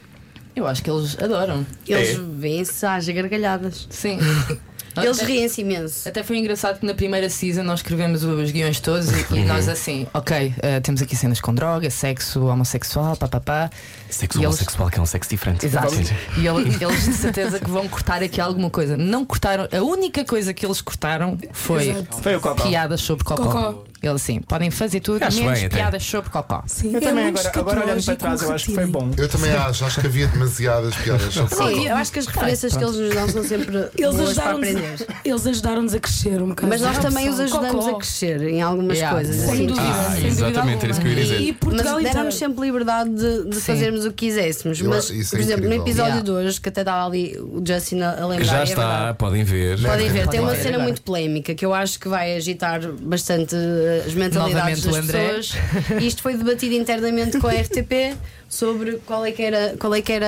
Eu acho que eles adoram. Eles É. vêm-se às gargalhadas. Sim. Eles riem-se imenso. Até foi engraçado que na primeira season nós escrevemos os guiões todos e, Uhum. e nós assim, ok, eh, temos aqui cenas com droga, sexo homossexual, papapá. Sexo E eles- homossexual, que é um sexo diferente. Exato. E ele- eles de certeza que vão cortar aqui alguma coisa. Não cortaram, a única coisa que eles cortaram foi Foi o Cocó. piadas sobre cocó. Cocó. Ele assim, podem fazer tudo, Acho menos bem, até. piadas sobre cocó. Sim, Eu é também, agora, agora olhando para trás, eu acho que foi bom. Eu também acho, acho que havia demasiadas piadas sobre Sim, eu acho que as referências que eles nos dão são sempre Eles boas para ajudaram-nos aprender. eles ajudaram-nos a crescer um bocado. Mas nós também os ajudamos cocó. a crescer em algumas Yeah. coisas. Sem assim, dúvida, Ah, sem dúvida exatamente, era isso que eu ia dizer. E Portugal Mas inteiro. demos sempre liberdade de, fazermos o que quiséssemos. Eu Mas, por exemplo, no episódio de hoje, que até estava ali o Justin a lembrar, Já é está, podem ver. Podem ver, tem uma cena muito polémica que eu acho que vai agitar bastante as mentalidades Novamente das pessoas. Isto foi debatido internamente com a RTP sobre qual é que era, qual é que era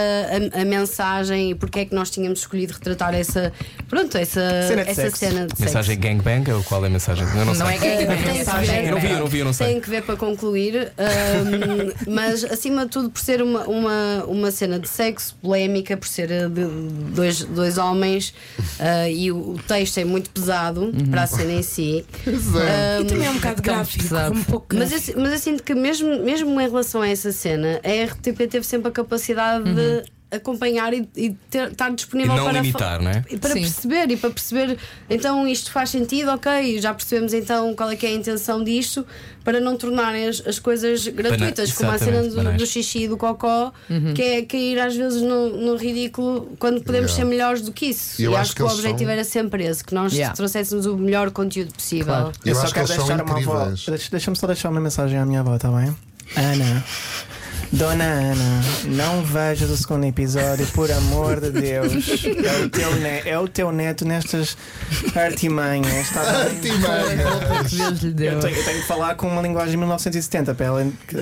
a, a mensagem e porque é que nós tínhamos escolhido retratar essa, pronto, essa Cena de essa sexo. cena de Mensagem sexo. gangbang ou qual é a mensagem? Eu não, Não sei. é gangbang, é mensagem. Eu não vi, eu não vi, eu não sei. Tem que ver para concluir, ahm, mas acima de tudo, por ser uma, uma, uma cena de sexo polémica, por ser eh, de dois, dois homens ah, e o, o texto é muito pesado Uhum. para a cena em si. E também é um bocado Tão gráfico. pesado. Um pouco Mas eu, mas eu sinto que, mesmo, mesmo em relação a essa cena, a RTP teve sempre a capacidade de acompanhar e, e ter- estar disponível E não para limitar, não é? e para Sim. perceber e para perceber então isto faz sentido, ok, já percebemos então qual é que é a intenção disto para não tornarem as, as coisas gratuitas, como a cena do, do xixi e do cocó, que é cair às vezes no, no ridículo quando podemos Yeah. ser melhores do que isso. E eu e acho acho que que o objetivo são- era sempre esse, que nós Yeah. trouxéssemos o melhor conteúdo possível. Claro. Eu só acho que quero são deixar uma avó. Deixa-me só deixar uma mensagem à minha avó, está bem? Ana. Dona Ana, não vejas o segundo episódio, por amor de Deus. É o teu, ne- é o teu neto nestas artimanhas. Está bem? Que Deus lhe deu. Eu tenho, eu tenho que falar com uma linguagem de 1970 para ela, que-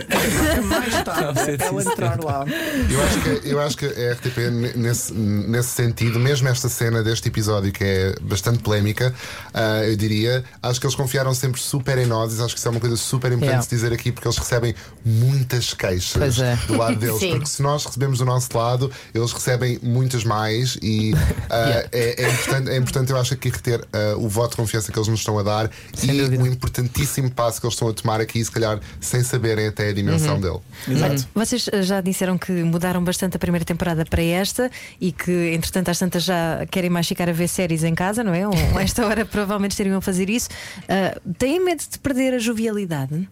mais tarde, para ela entrar lá. Eu acho que, eu acho que a RTP, ne- nesse, nesse sentido, mesmo esta cena deste episódio que é bastante polémica, ah, eu diria, acho que eles confiaram sempre super em nós e acho que isso é uma coisa super importante Yeah. de dizer aqui porque eles recebem muitas queixas Pois é. do lado deles. Sim. Porque se nós recebemos do nosso lado, eles recebem muitas mais e ah, Yeah. é, é importante, é importante, eu acho, aqui reter ah, o voto de confiança que eles nos estão a dar Sem e dúvida. o importantíssimo passo que eles estão a tomar aqui, se calhar sem saberem até a dimensão Uhum. dele. Exato. Vocês eh, já disseram que mudaram bastante a primeira temporada para esta e que, entretanto, às tantas já querem mais ficar a ver séries em casa, não é? Ou a esta hora provavelmente estariam a fazer isso. Ah, têm medo de perder a jovialidade?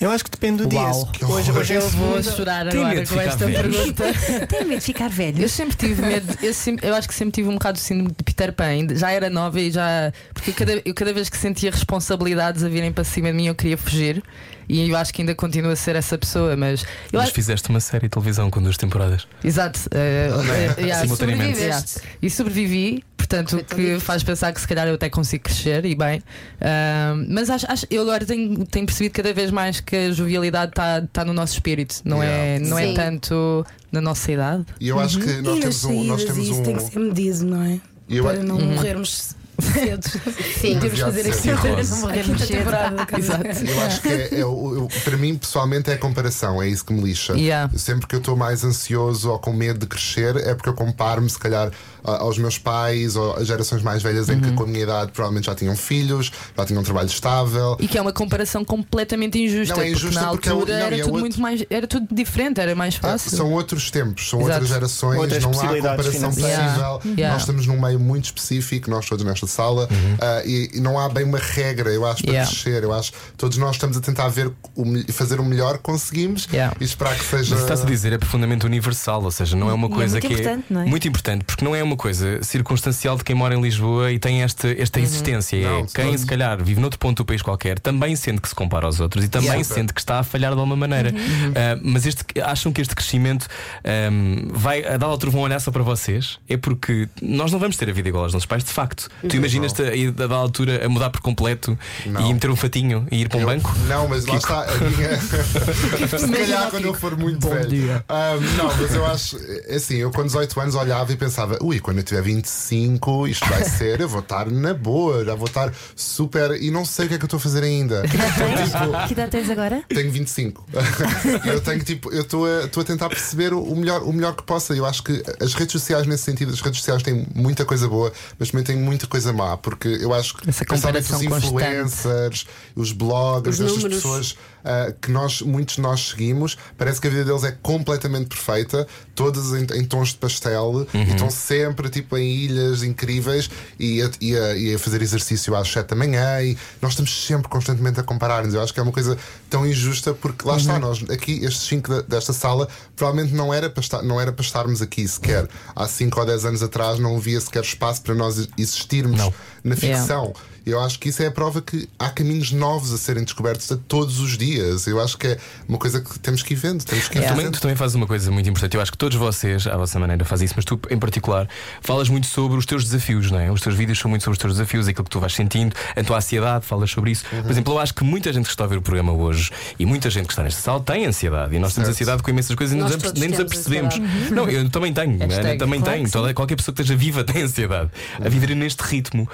Eu acho que depende do Uau. dia. Hoje, hoje é Eu vou chorar Tem agora com esta velhos? pergunta. Têm medo de ficar Eu velhos? sempre tive medo, eu, sempre- eu acho que sempre tive um bocado de síndrome de Peter Pan. Já era nova e já. Porque eu cada, eu cada vez que sentia responsabilidades a virem para cima de mim, eu queria fugir. E eu acho que ainda continuo a ser essa pessoa, mas. Eu Mas acho, fizeste uma série de televisão com duas temporadas. exato. eh, eh, yeah, Simultaneamente. sobreviveste. E sobrevivi, portanto o que faz pensar que se calhar eu até consigo crescer e bem. Ah, mas acho, acho- eu agora tenho, tenho percebido cada vez mais que a jovialidade está tá no nosso espírito, não, é, Yeah. não é tanto na nossa idade. E eu acho que nós e temos um. Nós saídas, temos isso tem que um ser medido, não é? eu- Para não morrermos cedo. Sim. Temos que Demasiado fazer aqui não Morrermos cedo. Exato. Eu acho que é, é eu- para mim, pessoalmente, é a comparação, é isso que me lixa. Yeah. Sempre que eu estou mais ansioso ou com medo de crescer, é porque eu comparo-me, se calhar, aos meus pais ou às gerações mais velhas em que, Uhum. com a minha idade, provavelmente já tinham filhos, já tinham um trabalho estável. E que é uma comparação completamente injusta, Não, é injusta porque na porque é altura não, era é tudo outro- muito mais, era tudo diferente, era mais É, fácil. São outros tempos, são Exato. outras gerações, Outras não há comparação possível. Yeah. Yeah. Nós estamos num meio muito específico, nós todos nesta sala, ah, e, e não há bem uma regra, eu acho, para Yeah. crescer. Eu acho que todos nós estamos a tentar ver o, fazer o melhor que conseguimos Yeah. e esperar que Mas seja. o que estás a dizer é profundamente universal, ou seja, não é uma é coisa muito que importante, não é? muito importante, porque não é uma coisa circunstancial de quem mora em Lisboa e tem esta, esta Uhum. existência. Não, é de quem todo. se calhar vive noutro ponto do país qualquer, também sente que se compara aos outros e também Yeah. sente que está a falhar de alguma maneira. Uhum. Ah, mas este, acham que este crescimento ahm, vai a dar altura vão olhar só para vocês? É porque nós não vamos ter a vida igual aos nossos pais, de facto. Tu imaginas-te a, a dar altura a mudar por completo Não. e meter um fatinho e ir para um Eu- banco? Não, mas lá está a minha. Se calhar quando eu for muito velho. dia. Ah, não, mas eu acho. é Assim, eu com 18 anos olhava e pensava, ui, quando eu tiver 25, isto vai ser, eu vou estar na boa, já vou estar super. E não sei o que é que eu estou a fazer ainda. Tipo, Que idade tens agora? tenho 25. eu tenho tipo, eu estou a, estou a tentar perceber o melhor, o melhor que possa. Eu acho que as redes sociais, nesse sentido, as redes sociais têm muita coisa boa, mas também têm muita coisa má, porque eu acho que Essa principalmente os constante. influencers, os bloggers, Os estas pessoas ah, que nós, muitos de nós seguimos, parece que a vida deles é completamente perfeita, todas em, em tons de pastel, e estão sempre tipo em ilhas incríveis e a, e a- e a fazer exercício às 7 da manhã. E nós estamos sempre constantemente a comparar-nos. Eu acho que é uma coisa tão injusta porque lá está, nós aqui, estes 5 desta sala, provavelmente não era, para estar, não era para estarmos aqui sequer. Há 5 ou 10 anos atrás não havia sequer espaço para nós existirmos Não. na Yeah. ficção. Eu acho que isso é a prova que há caminhos novos a serem descobertos a todos os dias. Eu acho que é uma coisa que temos que ir vendo. Temos que ir Tu também, tu também fazes uma coisa muito importante. Eu acho que todos vocês, à vossa maneira, fazem isso, mas tu, em particular, falas muito sobre os teus desafios, não é? Os teus vídeos são muito sobre os teus desafios, aquilo que tu vais sentindo, a tua ansiedade, falas sobre isso. Uhum. Por exemplo, eu acho que muita gente que está a ver o programa hoje e muita gente que está nesta sala tem ansiedade. E nós temos Certo. ansiedade com imensas coisas e Nós nem nos, todos nem nos temos apercebemos. Não, eu também tenho, Hashtag, também claro tenho. Toda, qualquer pessoa que esteja viva tem ansiedade. A viver neste ritmo.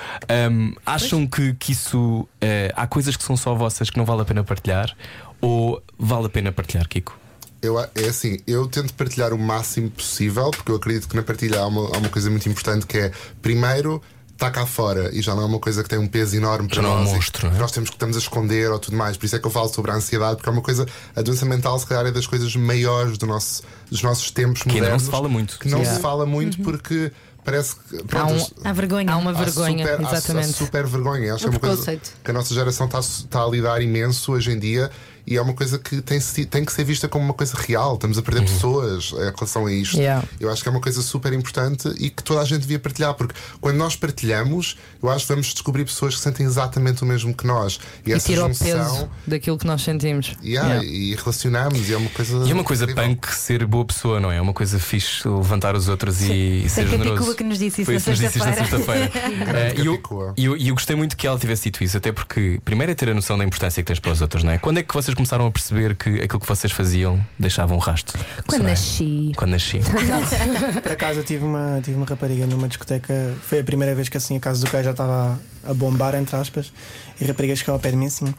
Hum, acham que, que isso. eh, há coisas que são só vossas que não vale a pena partilhar? Ou vale a pena partilhar, Kiko? Eu, é assim, eu tento partilhar o máximo possível, porque eu acredito que na partilha há uma, há uma coisa muito importante que é, primeiro, está cá fora e já não é uma coisa que tem um peso enorme para Já não é um nós. e monstro, que não é? Nós temos que estamos a esconder ou tudo mais. Por isso é que eu falo sobre a ansiedade, porque é uma coisa, a doença mental, se calhar, é das coisas maiores do nosso, dos nossos tempos Que ainda não modernos. se fala muito. Que não Yeah. se fala muito porque parece que. Há, um- pronto, Há vergonha. há uma Há vergonha, super, há- exatamente. Há super vergonha. Acho que Um é uma coisa preconceito. que a nossa geração está, está a lidar imenso hoje em dia e é uma coisa que tem, tem que ser vista como uma coisa real. Estamos a perder pessoas em relação a isto. Yeah. Eu acho que é uma coisa super importante e que toda a gente devia partilhar, porque quando nós partilhamos, eu acho que vamos descobrir pessoas que sentem exatamente o mesmo que nós. E, E essa tira o junção. peso daquilo que nós sentimos. yeah, Yeah. E relacionamos, e é uma coisa. E é uma coisa incrível. punk ser boa pessoa, não é? É uma coisa fixe levantar os outros e, e ser Foi a generoso. Capicua que nos disse isso Foi na isso que nos disse isto na sexta-feira. Eh, E eu, eu, e eu gostei muito que ela tivesse dito isso, até porque, primeiro, é ter a noção da importância que tens para os outros, não é? Quando é que vocês começaram a perceber que aquilo que vocês faziam deixava um rastro? Quando Soraya? nasci. Quando nasci. Por acaso eu tive uma, tive uma rapariga numa discoteca, foi a primeira vez que assim a casa do Caio já estava a bombar, entre aspas, e a rapariga chegou ao pé de mim assim: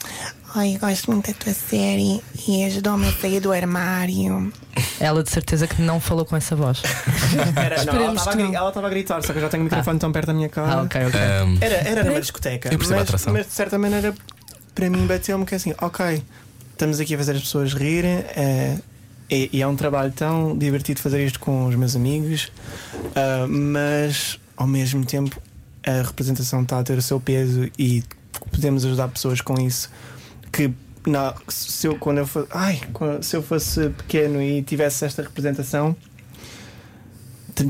Ai, eu gosto muito da tua série e ajudou-me a sair do armário. Ela de certeza que não falou com essa voz. Era, não, ela estava a gritar, só que eu já tenho o microfone tão perto da minha cara. Ah, ok, ok. Ahm, Era, era numa discoteca, Eu mas, atração. mas de certa maneira para mim bateu-me que é assim, ok, estamos aqui a fazer as pessoas rirem é, e, e é um trabalho tão divertido fazer isto com os meus amigos, ah, mas ao mesmo tempo a representação está a ter o seu peso e podemos ajudar pessoas com isso que se eu quando eu fosse, ai, se eu fosse pequeno e tivesse esta representação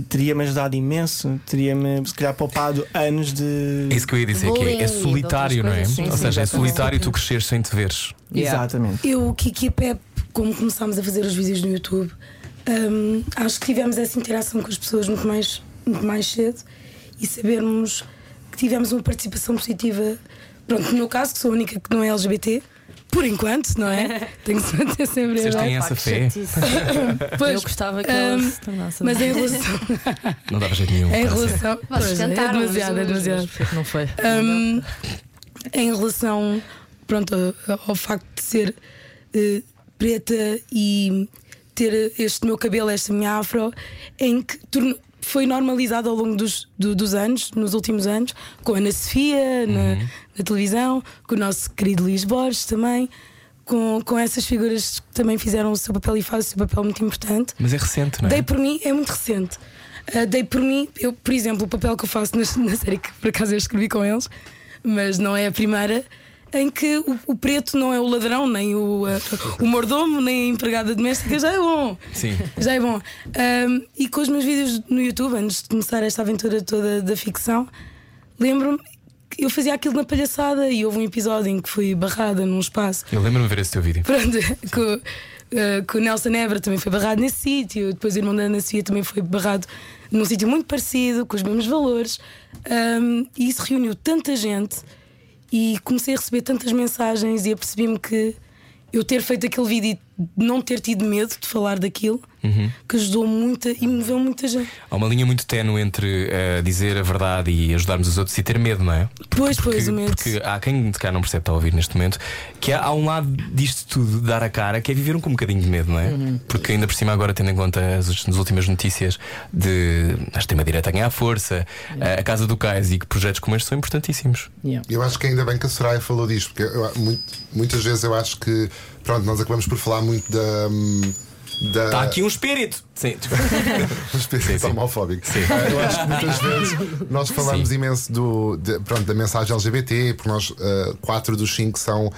teria-me ajudado imenso, teria-me se calhar poupado anos de É isso que eu ia dizer, que é, é solitário, não é? coisas. Ou Sim, seja, é sim, solitário tu cresceres sem te veres. Yeah. Exatamente. Eu, Kiki e a Pep, como começámos a fazer os vídeos no YouTube, hum, acho que tivemos essa interação com as pessoas muito mais, muito mais cedo e sabermos que tivemos uma participação positiva. Pronto, no meu caso, que sou a única que não é LGBT, por enquanto, não é? Tenho que se manter sempre Vocês têm essa fé? Pois, Eu gostava que hum, ela se tornasse. Mas em relação. Não dava jeito nenhum. em ser. relação. Pois, é demasiado, é demasiado. Porque não foi. Hum, em relação pronto, ao facto de ser eh, preta e ter este meu cabelo, esta minha afro, em que tornou- foi normalizado ao longo dos, do- dos anos, nos últimos anos, com a Ana Sofia na, na televisão, com o nosso querido Luís Borges também. Com, com essas figuras que também fizeram o seu papel e fazem o seu papel muito importante. Mas é recente, não é? Dei por mim, é muito recente. Uh, dei por mim, eu, por exemplo, o papel que eu faço na, na série que por acaso eu escrevi com eles, mas não é a primeira, em que o, o preto não é o ladrão, nem o, uh, o mordomo, nem a empregada doméstica, já é bom. Sim. Já é bom. Um, e com os meus vídeos no YouTube, antes de começar esta aventura toda da ficção, lembro-me que eu fazia aquilo na palhaçada e houve um episódio em que fui barrada num espaço Eu lembro-me de ver esse teu vídeo. Pronto, com, eh, com o Nelson Évora também foi barrado nesse sítio, depois o irmão da Ana Sofia também foi barrado num sítio muito parecido, com os mesmos valores. Ahm, e isso reuniu tanta gente e comecei a receber tantas mensagens e apercebi-me que eu ter feito aquele vídeo não ter tido medo de falar daquilo, que ajudou muito e moveu muita gente. Há uma linha muito ténue entre eh, dizer a verdade e ajudarmos os outros e ter medo, não é? Pois, pois, Porque, o medo. porque há quem de cá não percebe, está a ouvir neste momento, que há, há um lado disto tudo, dar a cara, que é viver um, com um bocadinho de medo, não é? Porque ainda por cima, agora, tendo em conta as, as últimas notícias de a extrema-direita a ganhar força, a, a Casa do Cais e que projetos como este são importantíssimos. Yeah. Eu acho que ainda bem que a Soraya falou disto, porque eu- muito- muitas vezes eu acho que, pronto, nós acabamos por falar muito da. hum, da Está aqui um espírito! Sim, um espírito Sim, sim. homofóbico. Ah, Eu acho que muitas vezes nós falamos Sim. imenso do, de- pronto, da mensagem LGBT, porque nós, ah, quatro dos cinco, são,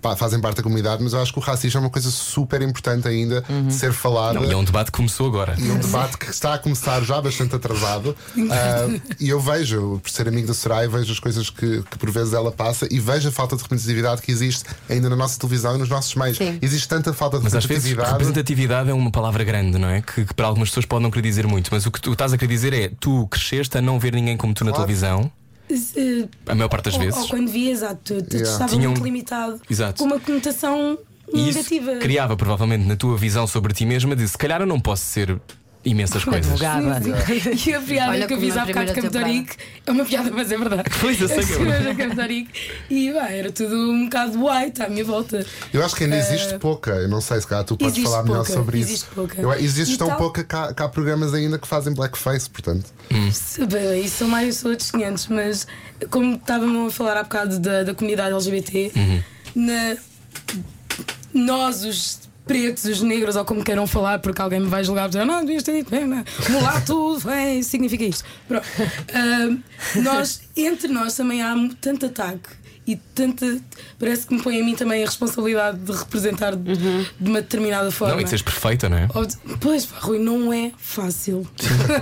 pa- fazem parte da comunidade, mas eu acho que o racismo é uma coisa super importante ainda de ser falada. Não, e é um debate que começou agora. E um debate que está a começar já bastante atrasado. Ah, e eu vejo, por ser amigo da Soraya, vejo as coisas que, que por vezes ela passa e vejo a falta de representatividade que existe ainda na nossa televisão e nos nossos meios. Sim. Existe tanta falta de Mas às vezes representatividade. Representatividade é uma palavra grande, não é? Que, que para algumas pessoas pode não querer dizer muito. Mas o que tu estás a querer dizer é tu cresceste a não ver ninguém como tu na Claro. televisão, Eh, a maior parte das ou, vezes. ou quando vi, exato, tu, tu Yeah. estava Tinha um- muito limitado Exato. com uma conotação E isso negativa. criava provavelmente na tua visão sobre ti mesma de se calhar eu não posso ser imensas coisas. Advogada. E a piada Olha que eu fiz há bocado de primeira Capitarique é uma piada, mas é verdade. Pois, eu sei que é. Eu e vai, era tudo um bocado white à minha volta. Eu acho que ainda existe pouca. Eu não sei se calhar tu podes existe falar melhor pouca, sobre existe isso. pouca. Eu- existe E tão tal- pouca que há, que há programas ainda que fazem blackface, portanto. Se bem, Isso são mais outros 500, mas como estávamos a falar há bocado da, da comunidade LGBT, na- nós, os pretos, os negros, ou como queiram falar, porque alguém me vai julgar dizer, não, devias ter dito bem, não. mulato, é, significa isto. Pronto. Ah, nós, entre nós também há tanto ataque. E tanta. Parece que me põe a mim também a responsabilidade de representar de, de uma determinada forma. Não, e de seres perfeita, não é? Ou Pois, pá, Rui, não é fácil.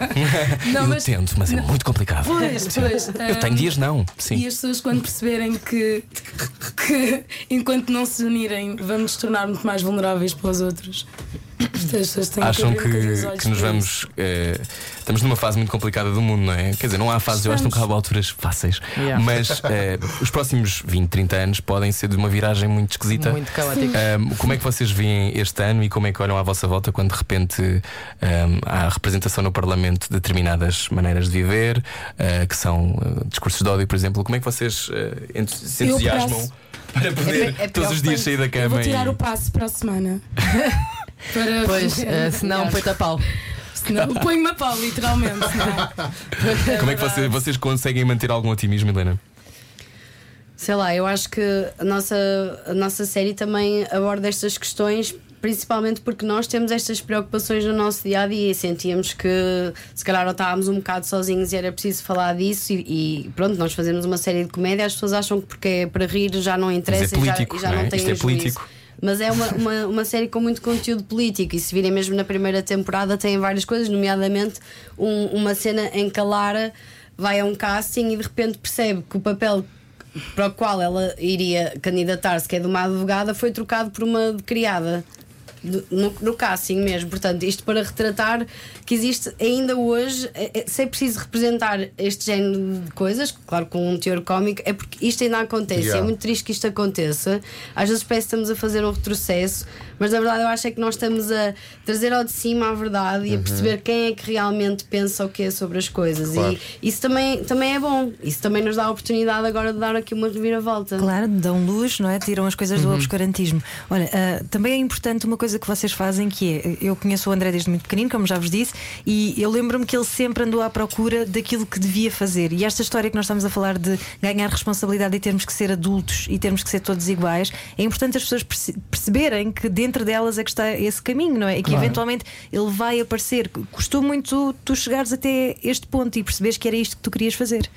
não, eu tento, mas é muito complicado. Pois, pois. Eu tenho dias não. E Sim. as pessoas, quando perceberem que, que enquanto não se unirem, vamos nos tornar muito mais vulneráveis para os outros, Acham que, que, nos vamos. eh, estamos numa fase muito complicada do mundo, não é? Quer dizer, não há fases, eu acho que nunca há alturas fáceis. Yeah. Mas eh, os próximos 20, 30 anos podem ser de uma viragem muito esquisita. Muito caótico. Um, como é que vocês veem este ano e como é que olham à vossa volta quando de repente um, há representação no Parlamento de determinadas maneiras de viver, uh, que são uh, discursos de ódio, por exemplo? Como é que vocês uh, se Eu entusiasmam para poder é todos os dias sair da Eu cama vou tirar e. o passo para a semana. para Pois, eh, se não, põe-te a pau. Senão, põe-me a pau, literalmente. senão- Como é que vocês, vocês conseguem manter algum otimismo, Helena? Sei lá, eu acho que a nossa, a nossa série também aborda estas questões, principalmente porque nós temos estas preocupações no nosso dia a dia e sentíamos que se calhar ou estávamos um bocado sozinhos e era preciso falar disso. E, e pronto, nós fazemos uma série de comédia, as pessoas acham que porque é para rir já não interessa e já- político, e já, não é? não tem Isto é juízo. político. Mas é uma, uma, uma série com muito conteúdo político e se virem mesmo na primeira temporada tem várias coisas, nomeadamente um- uma cena em que a Lara vai a um casting e de repente percebe que o papel para o qual ela iria candidatar-se, que é de uma advogada, foi trocado por uma criada. No, no casting mesmo. Portanto, isto para retratar que existe ainda hoje, é, é, se é preciso representar este género de coisas, claro, com um teor cómico, é porque isto ainda acontece. Yeah. É muito triste que isto aconteça. Às vezes parece que estamos a fazer um retrocesso, mas na verdade eu acho é que nós estamos a trazer ao de cima a verdade e a perceber quem é que realmente pensa o que é sobre as coisas. Claro. E isso também, também é bom. Isso também nos dá a oportunidade agora de dar aqui uma reviravolta. Claro, dão luz, não é? Tiram as coisas do obscurantismo. Olha, ah, também é importante uma coisa que vocês fazem que é: eu conheço o André desde muito pequenino, como já vos disse, e eu lembro-me que ele sempre andou à procura daquilo que devia fazer. E esta história que nós estamos a falar de ganhar responsabilidade e termos que ser adultos e termos que ser todos iguais, é importante as pessoas perce- perceberem que dentro delas é que está esse caminho, não é? E que eventualmente ele vai aparecer. Custou muito tu chegares até este ponto e perceberes que era isto que tu querias fazer.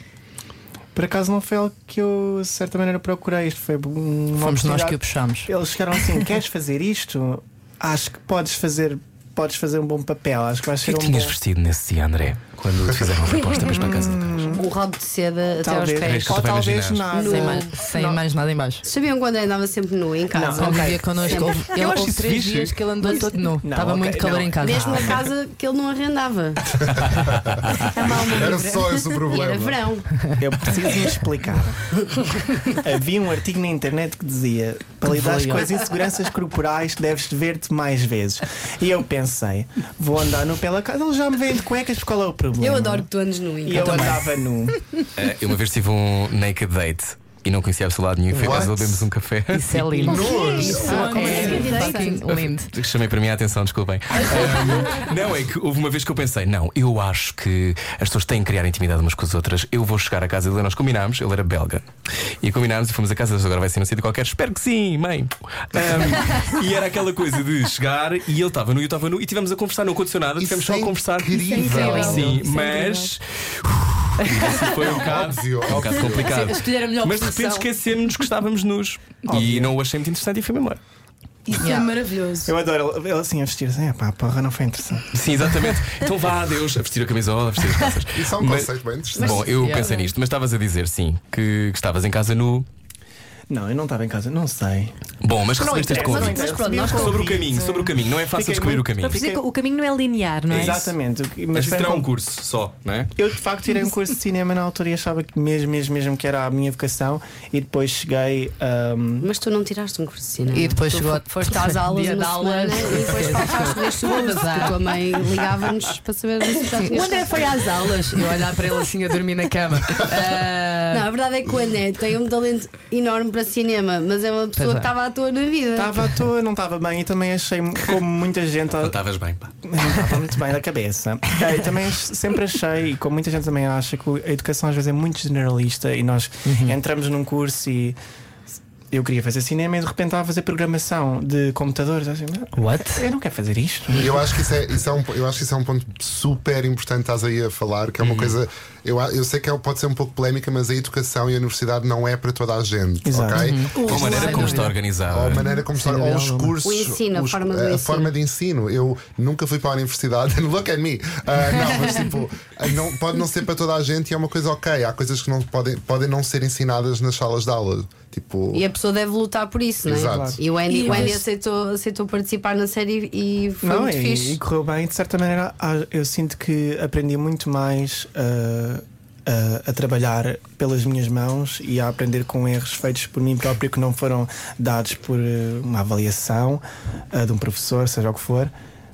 Por acaso não foi algo que eu, de certa maneira, procurei. Isto foi uma Fomos nós que o puxámos. Eles chegaram assim: queres fazer isto? Acho que podes fazer, podes fazer um bom papel. Acho que vais O que ser é que um tinhas bom. vestido nesse dia, André? Quando fizeram a proposta para a casa do? Um rabo de seda até aos pés. ou talvez nada. Sem, mais, sem Não. mais nada em baixo. Sabiam quando ele andava sempre nu em casa? Não, Ele ok. vivia connosco. Houve, ele, Eu acho houve três dias que ele andou todo nu. Não, Estava muito calor não. em casa. Mesmo a casa que ele não arrendava. Era só esse o E era problema. verão. Eu preciso me explicar. Havia um artigo na internet que dizia: para lidar com as inseguranças corporais, deves ver-te mais vezes. E eu pensei: vou andar nu pela casa. Ele já me vem de cuecas, porque qual é o problema? Eu adoro que tu andes nu em E eu andava nu. Eh, eu uma vez tive um naked date e não conhecia absolutamente nenhum. Foi a casa What? dele, bebemos um café. Isso é lindo. Isso é lindo. Chamei para mim a atenção, desculpem. Não, é que houve uma vez que eu pensei: não, eu acho que as pessoas têm que criar intimidade umas com as outras. Eu vou chegar à casa dele, nós combinámos, ele era belga. E combinámos e fomos a casa deles, agora vai ser num sítio qualquer. Espero que sim, mãe. E era aquela coisa de chegar e ele estava nu e eu estava nu e tivemos a conversar, não aconteceu nada, tivemos só é a conversar. incrível. Sim, é mas. Isso foi um bocado, Óbvio, um bocado óbvio. complicado. Escolher a melhor Mas repente posição. esquecemos que estávamos nus. E não o achei muito interessante e fui-me embora. Isso Yeah. é maravilhoso. Eu adoro ele, ele assim a vestir-se. É pá, porra, não foi interessante. Sim, exatamente. Então vá, adeus, a vestir a camisola, a vestir as calças. Isso é um Mas- conceito bem interessante. Bom, eu Yeah. pensei nisto, mas estavas a dizer sim, que, que estavas em casa nu. Não, eu não estava em casa, não sei. Bom, mas recebeste este convite. Mas pronto, nós Sobre o caminho, sobre o caminho. Não é fácil Fiquei descobrir o muito- caminho. Por dizer que o caminho não é linear, não é? Exatamente. Mas foi com- um curso só, não é? Eu de facto tirei um curso de cinema na altura e achava que mesmo, mesmo, mesmo que era a minha vocação e depois cheguei ahm, Mas tu não tiraste um curso de cinema. E depois tu chegou fo- Foste às aulas dia uma de aulas. semana e depois faltaste deste curso. Azar. que A tua mãe ligava-nos para saber se já O tinhas André foi às aulas e eu olhar para ele assim a dormir na cama. Ah, Não, a verdade é que o André tem um talento enorme para cinema, mas é uma pessoa é. que estava à toa na vida. estava à toa, não estava bem e também achei como muita gente Não estavas bem, pá. não estava muito bem da cabeça. E também sempre achei, e como muita gente também acha, que a educação às vezes é muito generalista e nós entramos num curso e eu queria fazer cinema e de repente estava a fazer programação de computadores. Assim, What? eu não quero fazer isto. Eu acho que isso é, isso é um, eu acho que isso é um ponto super importante que estás aí a falar, que é uma coisa. Eu, a- eu sei que é- pode ser um pouco polémica, mas a educação e a universidade não é para toda a gente. Exato. ok? Ou a maneira como está Ou a organizada. maneira como está, ou os cursos. O ensino, a os- forma do a ensino. forma de ensino. Eu nunca fui para a universidade, look at me. Ah, não, mas tipo, ah, não, pode não ser para toda a gente e é uma coisa ok. Há coisas que não podem, podem não ser ensinadas nas salas de aula. Tipo, E a pessoa deve lutar por isso, não é? Exato. E o Andy, E o Andy mas- aceitou, aceitou participar na série e foi Não, muito e, fixe. e correu bem. De certa maneira, eu sinto que aprendi muito mais ah, ah, a trabalhar pelas minhas mãos e a aprender com erros feitos por mim próprio que não foram dados por ah, uma avaliação ah, de um professor, seja o que for.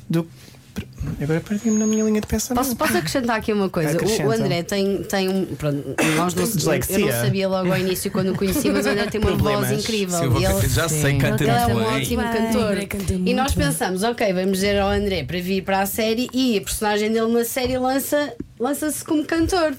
Do... Agora perdi-me na minha linha de pensamento. Posso, posso acrescentar aqui uma coisa? O, Acrescenta. o André tem, tem um. Pronto, nós não, eu não sabia logo ao início quando o conheci, mas o André tem uma Problemas. voz incrível. Sim, ele, já sei, Sim. canta ele é um ótimo Bem, cantor. E nós pensamos, ok, vamos dizer ao André para vir para a série e a personagem dele na série lança- lança-se como cantor.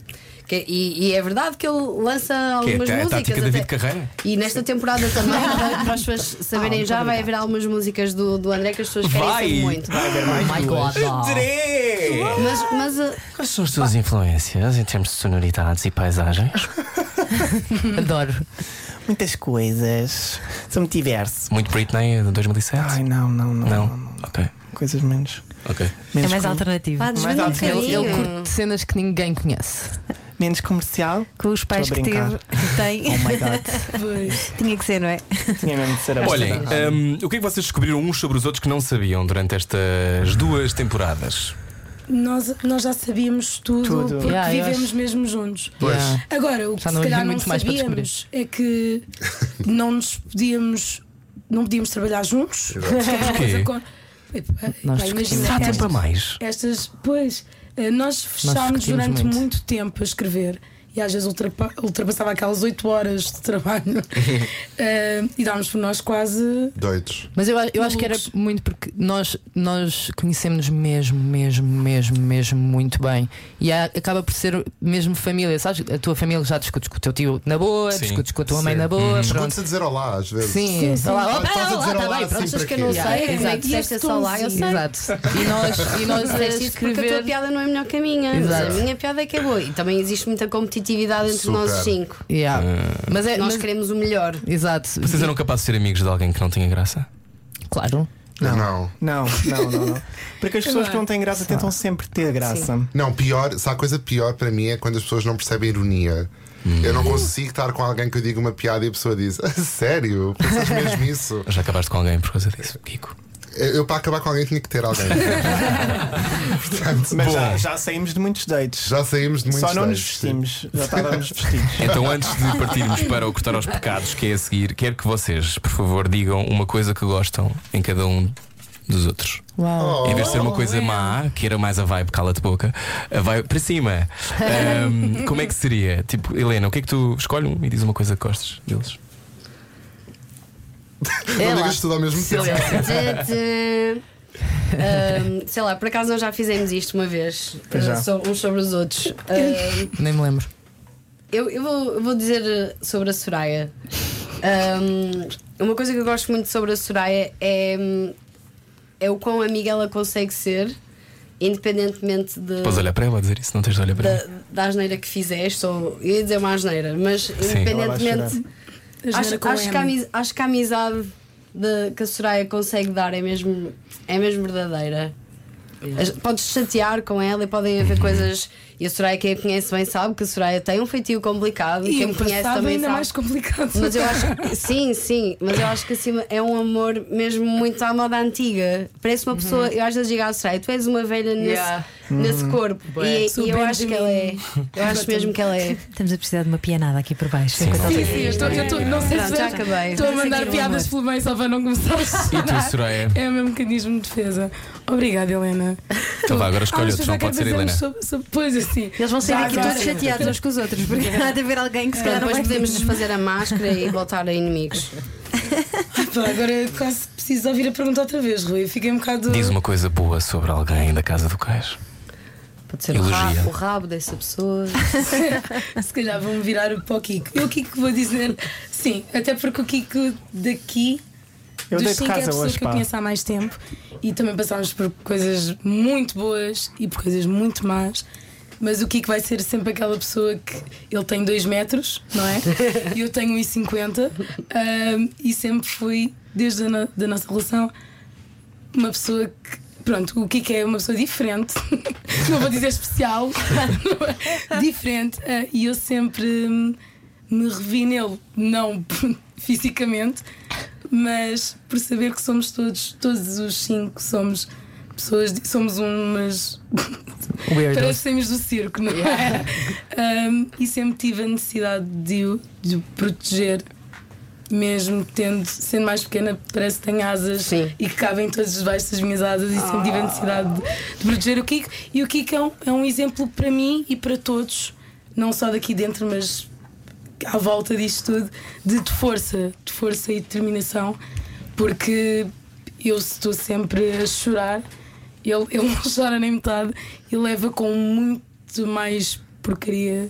Que- e, e é verdade que ele lança Que é algumas a músicas. até- David Carreira? E nesta temporada também, para, para as pessoas saberem Ah, já, vai haver algumas músicas do, do André que as pessoas querem Vai! saber muito. Vai haver mais Oh my duas. God. André! Mas, mas uh, Quais são as tuas influências em termos de sonoridades e paisagens? Adoro. Muitas coisas. Sou muito diverso. Muito Britney de 2007? Ai, não, não, não. não? não, não. Ok, Coisas menos. Ok. É menos mais com- alternativo. um alto. Ele, ele curte cenas que ninguém conhece. Menos comercial. Com os pais que teve, tem. Oh my god. Pois. Tinha que ser, não é? Tinha mesmo de ser a Olhem, hum, o que é que vocês descobriram uns sobre os outros que não sabiam durante estas duas temporadas? Nós, nós já sabíamos tudo, Tudo. porque Yeah, vivemos acho- mesmo juntos. Yeah. Agora, o que Já se calhar não mais sabíamos é que não nos podíamos, não podíamos trabalhar juntos. Porque Nós discutimos. Há tempo a mais. estas, pois, eh, nós fechámos discutimos durante muito. muito. tempo a escrever e às vezes ultrapa- ultrapassava aquelas 8 horas de trabalho Eh, e dávamos por nós quase. Doidos. Mas eu, eu acho que era muito porque nós, nós conhecemos mesmo, mesmo, mesmo, mesmo muito bem. E há- acaba por ser mesmo família, sabes? A tua família já discutes com o teu tio na boa, Sim. discutes com a tua mãe Sim. na boa. Pronto. a dizer olá às vezes. Sim, Sim, sim. Tá lá, Estás opa, a dizer olá, tá olá bem, pronto. que eu não sei? exato. É que disseste só lá, eu sei. Exato. E nós, e nós a porque a tua piada não é melhor que a minha. A minha piada é que é boa. E também existe muita competitividade entre Super. nós cinco. Yeah. Mas é, Nós mas- queremos o melhor. Exato. Vocês eram capazes de ser amigos de alguém que não tinha graça? Claro. Não. Não, não, não, não. Porque as pessoas que não têm graça tentam sempre ter graça. Não, pior, se há coisa pior para mim é quando as pessoas não percebem ironia. Eu não consigo estar com alguém que eu diga uma piada e a pessoa diz: "A Sério? Pensas mesmo isso? Já acabaste com alguém por causa disso, Kiko? Eu, para acabar com alguém, tinha que ter alguém. Portanto, Mas já, já saímos de muitos dates. já saímos de muitos Só não nos dates, sim. vestimos, já estávamos vestidos. Então, antes de partirmos para o cortar aos pecados, que é a seguir, quero que vocês, por favor, digam uma coisa que gostam em cada um dos outros. Uau. Em vez de ser uma coisa má, que era mais a vibe, cala-te boca, a vibe para cima. Ahm, como é que seria? Tipo, Helena, o que é que tu escolhe um e diz uma coisa que gostes deles? Não digas tudo ao mesmo tempo. Ahm, sei lá, por acaso nós já fizemos isto uma vez, ah, so- uns sobre os outros. Ahm, Nem me lembro. eu, eu vou, eu vou dizer eh, sobre a Soraya. Ahm, uma coisa que eu gosto muito sobre a Soraya é, é o quão amiga ela consegue ser, independentemente de, Podes olhar para ela a dizer isso, não tens de olhar para da, ela. da asneira que fizeste, ou eu ia dizer uma asneira, mas vai independentemente. Acho, acho que a, M. amiz- acho que a amizade de, que a Soraya consegue dar é mesmo, é mesmo verdadeira. Podes chatear com ela e podem haver coisas. E a Soraya, quem a conhece bem, sabe que a Soraya tem um feitio complicado. E quem o me conhece também ainda sabe. mais complicado. Mas eu acho que, sim, sim, mas eu acho que acima é um amor mesmo muito à moda antiga. Parece uma pessoa, eu às vezes digo à Soraya, tu és uma velha nesse, Yeah. nesse corpo. Bué. E, e eu acho que ela é. Eu acho mesmo que ela é. Estamos a precisar de uma pianada aqui por baixo. Sim. Sim, sim, eu estou, eu estou, não sei se já vês, acabei. Estou a mandar piadas pelo meio só para não começar a E tu, Soraya? É o meu mecanismo de defesa. Obrigada, Helena. Então vá, agora escolhe Ah, outro, não pode ser Helena. Sobre, sobre, pois assim. Eles vão sair agora- todos chateados uns com os outros, porque há de haver alguém que se calhar Depois não vai podemos desfazer a máscara e voltar a inimigos. Pá, agora eu quase preciso ouvir a pergunta outra vez, Rui. Fiquei um bocado. Diz uma coisa boa sobre alguém da casa do cais. Pode ser o Elogia. rabo, o rabo dessa pessoa. Se calhar vão virar para o Kiko. Eu, o Kiko, vou dizer. Sim, até porque o Kiko daqui. Eu dos cinco é a casa pessoa hoje, que eu conheço há mais tempo e também passámos por coisas muito boas e por coisas muito más. Mas o Kiko vai ser sempre aquela pessoa que ele tem 2 metros, não é? E eu tenho 1,50 ahm, e sempre fui, desde a no- da nossa relação, uma pessoa que. Pronto, o Kiko é uma pessoa diferente, não vou dizer especial, diferente, ah, e eu sempre hum, me revi nele, não fisicamente, mas por saber que somos todos, todos os cinco, somos pessoas, somos umas. Parecemos do circo, não é? Um, e sempre tive a necessidade de o, de proteger, mesmo tendo, sendo mais pequena, parece que tem asas Sim. e que cabem todos debaixo das minhas asas, e sempre tive a necessidade de, de proteger o Kiko. E o Kiko é um, é um exemplo para mim e para todos, não só daqui dentro, mas à volta disto tudo, de, de força, de força e determinação, porque eu estou sempre a chorar, ele, ele não chora nem metade e leva com muito mais porcaria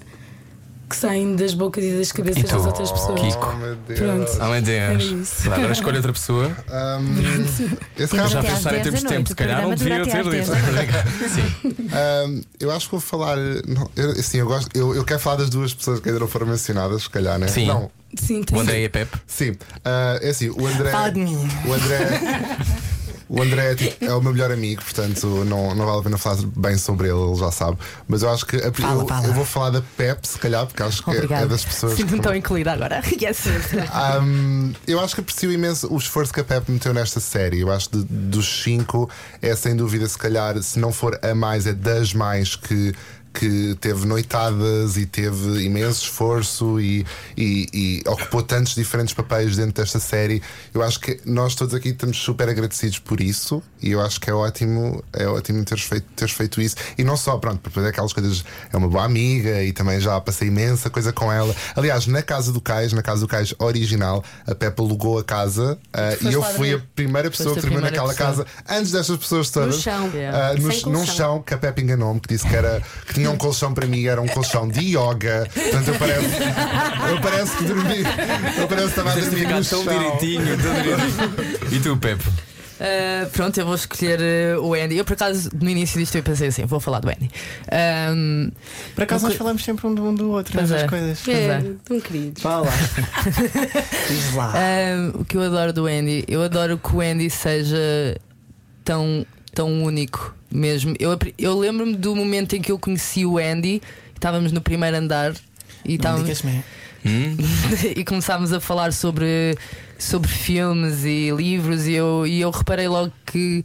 que saem das bocas e das cabeças E tu, das outras pessoas. Kiko? Oh, meu Deus. Pronto. Ah, meu Deus. Vá, Agora escolhe outra pessoa. Um, esse Temos Já pensar em 10 termos de tempo, se calhar não devia ter dito. 10 Sim. Um, eu acho que vou falar. Não, eu, assim, eu, gosto, eu, eu quero falar das duas pessoas que ainda não foram mencionadas, se calhar, né? Sim. Não, Sim, O André e a Pepe. sim. Ah, é assim, o André. Fala de mim. O André. O André é, tipo, é o meu melhor amigo, portanto não, não vale a pena falar bem sobre ele, ele já sabe. Mas eu acho que a- Fala, eu, fala. eu vou falar da Pep, se calhar, porque acho que é, é das pessoas. Sinto-me que- tão incluída agora. Yes. Um, eu acho que aprecio imenso o esforço que a Pep meteu nesta série. Eu acho que dos cinco é sem dúvida, se calhar, se não for a mais, é das mais que. Que teve noitadas e teve imenso esforço e, e- e ocupou tantos diferentes papéis dentro desta série. Eu acho que nós todos aqui estamos super agradecidos por isso e eu acho que é ótimo, é ótimo teres feito, teres feito isso. E não só, pronto, para fazer aquelas coisas, é uma boa amiga e também já passei imensa coisa com ela. Aliás, na casa do Cais, na casa do Cais original, a Peppa alugou a casa ah, e eu fui a primeira pessoa que a dormiu naquela pessoa. casa antes destas pessoas todas. No chão. Ah, no- Sem num chão que a Peppa enganou-me, que disse que, era, que tinha um colchão para mim, era um colchão de yoga. Portanto, eu parece, eu parece que dormi, eu parece que estava a dormir no tão chão. direitinho, tão direitinho. E tu, Pepe? Uh, pronto, eu vou escolher uh, o Andy. Eu, por acaso, no início disto, eu pensei assim: vou falar do Andy. Um, Por acaso nós falamos sempre um do, um do outro nessas é. coisas. Pois É, é. tão queridos. Vá lá. Diz lá. um, o que eu adoro do Andy, eu adoro que o Andy seja tão, tão único mesmo. Eu, eu lembro-me do momento em que eu conheci o Andy, estávamos no primeiro andar e estávamos. digas-me. e começámos a falar sobre, sobre filmes e livros e eu, e eu reparei logo que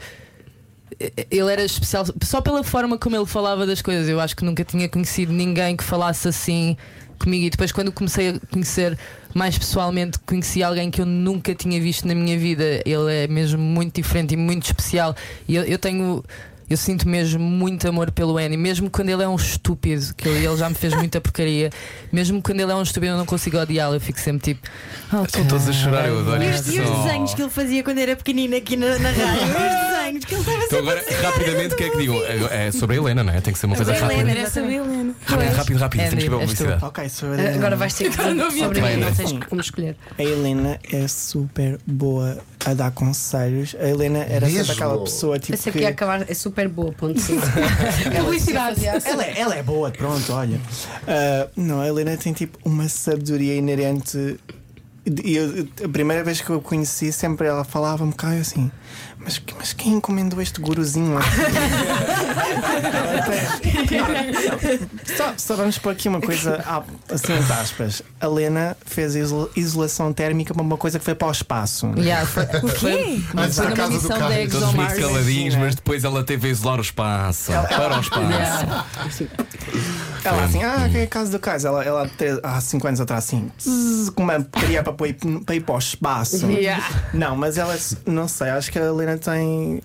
ele era especial só pela forma como ele falava das coisas. Eu acho que nunca tinha conhecido ninguém que falasse assim comigo. E depois, quando comecei a conhecer mais pessoalmente, conheci alguém que eu nunca tinha visto na minha vida. Ele é mesmo muito diferente e muito especial. E eu, eu tenho. Eu sinto mesmo muito amor pelo Annie, mesmo quando ele é um estúpido, que ele, ele já me fez muita porcaria, mesmo quando ele é um estúpido, eu não consigo odiá-lo, eu fico sempre tipo. "Oh, Estão todos a chorar, eu adoro E isto. e os desenhos que ele fazia quando era pequenino aqui na, na rádio? Os desenhos que ele estava Então agora, a fazer. rapidamente, o que é que digam? É sobre a Helena, não é? Tem que ser uma coisa Sobre a rápida. Helena. Era saber, Helena. Rápido, rápido, rápido. Andy, Temos que ver a és tu. publicidade. Ok, sobre a Agora vais ter que sobre mim, não tens como escolher. A Helena é super boa a dar conselhos. A Helena era Mesmo? sempre aquela pessoa tipo Pensei que. que ia acabar, é super boa, ponto sim. Publicidade. Ela, é- ela é boa, pronto, olha. Ah, não, a Helena tem tipo uma sabedoria inerente. E eu- a primeira vez que eu a conheci, sempre ela falava-me cá eu assim. Mas, mas quem encomendou este guruzinho aqui? Só, só vamos pôr aqui uma coisa ah, assim entre aspas. A Helena fez iso- isolação térmica para uma coisa que foi para o espaço. Yeah, foi, O quê? Antes foi da numa casa do missão da Todos ExoMars. caladinhos, Sim, né? mas depois ela teve a isolar o espaço. Para o espaço. Yeah. Ela assim, ah, que é a casa do caso. Ela, ela há 5 anos atrás, assim, zzz, com uma porcaria para, para ir para o espaço. Yeah. Não, mas ela, não sei, acho que a Helena tem.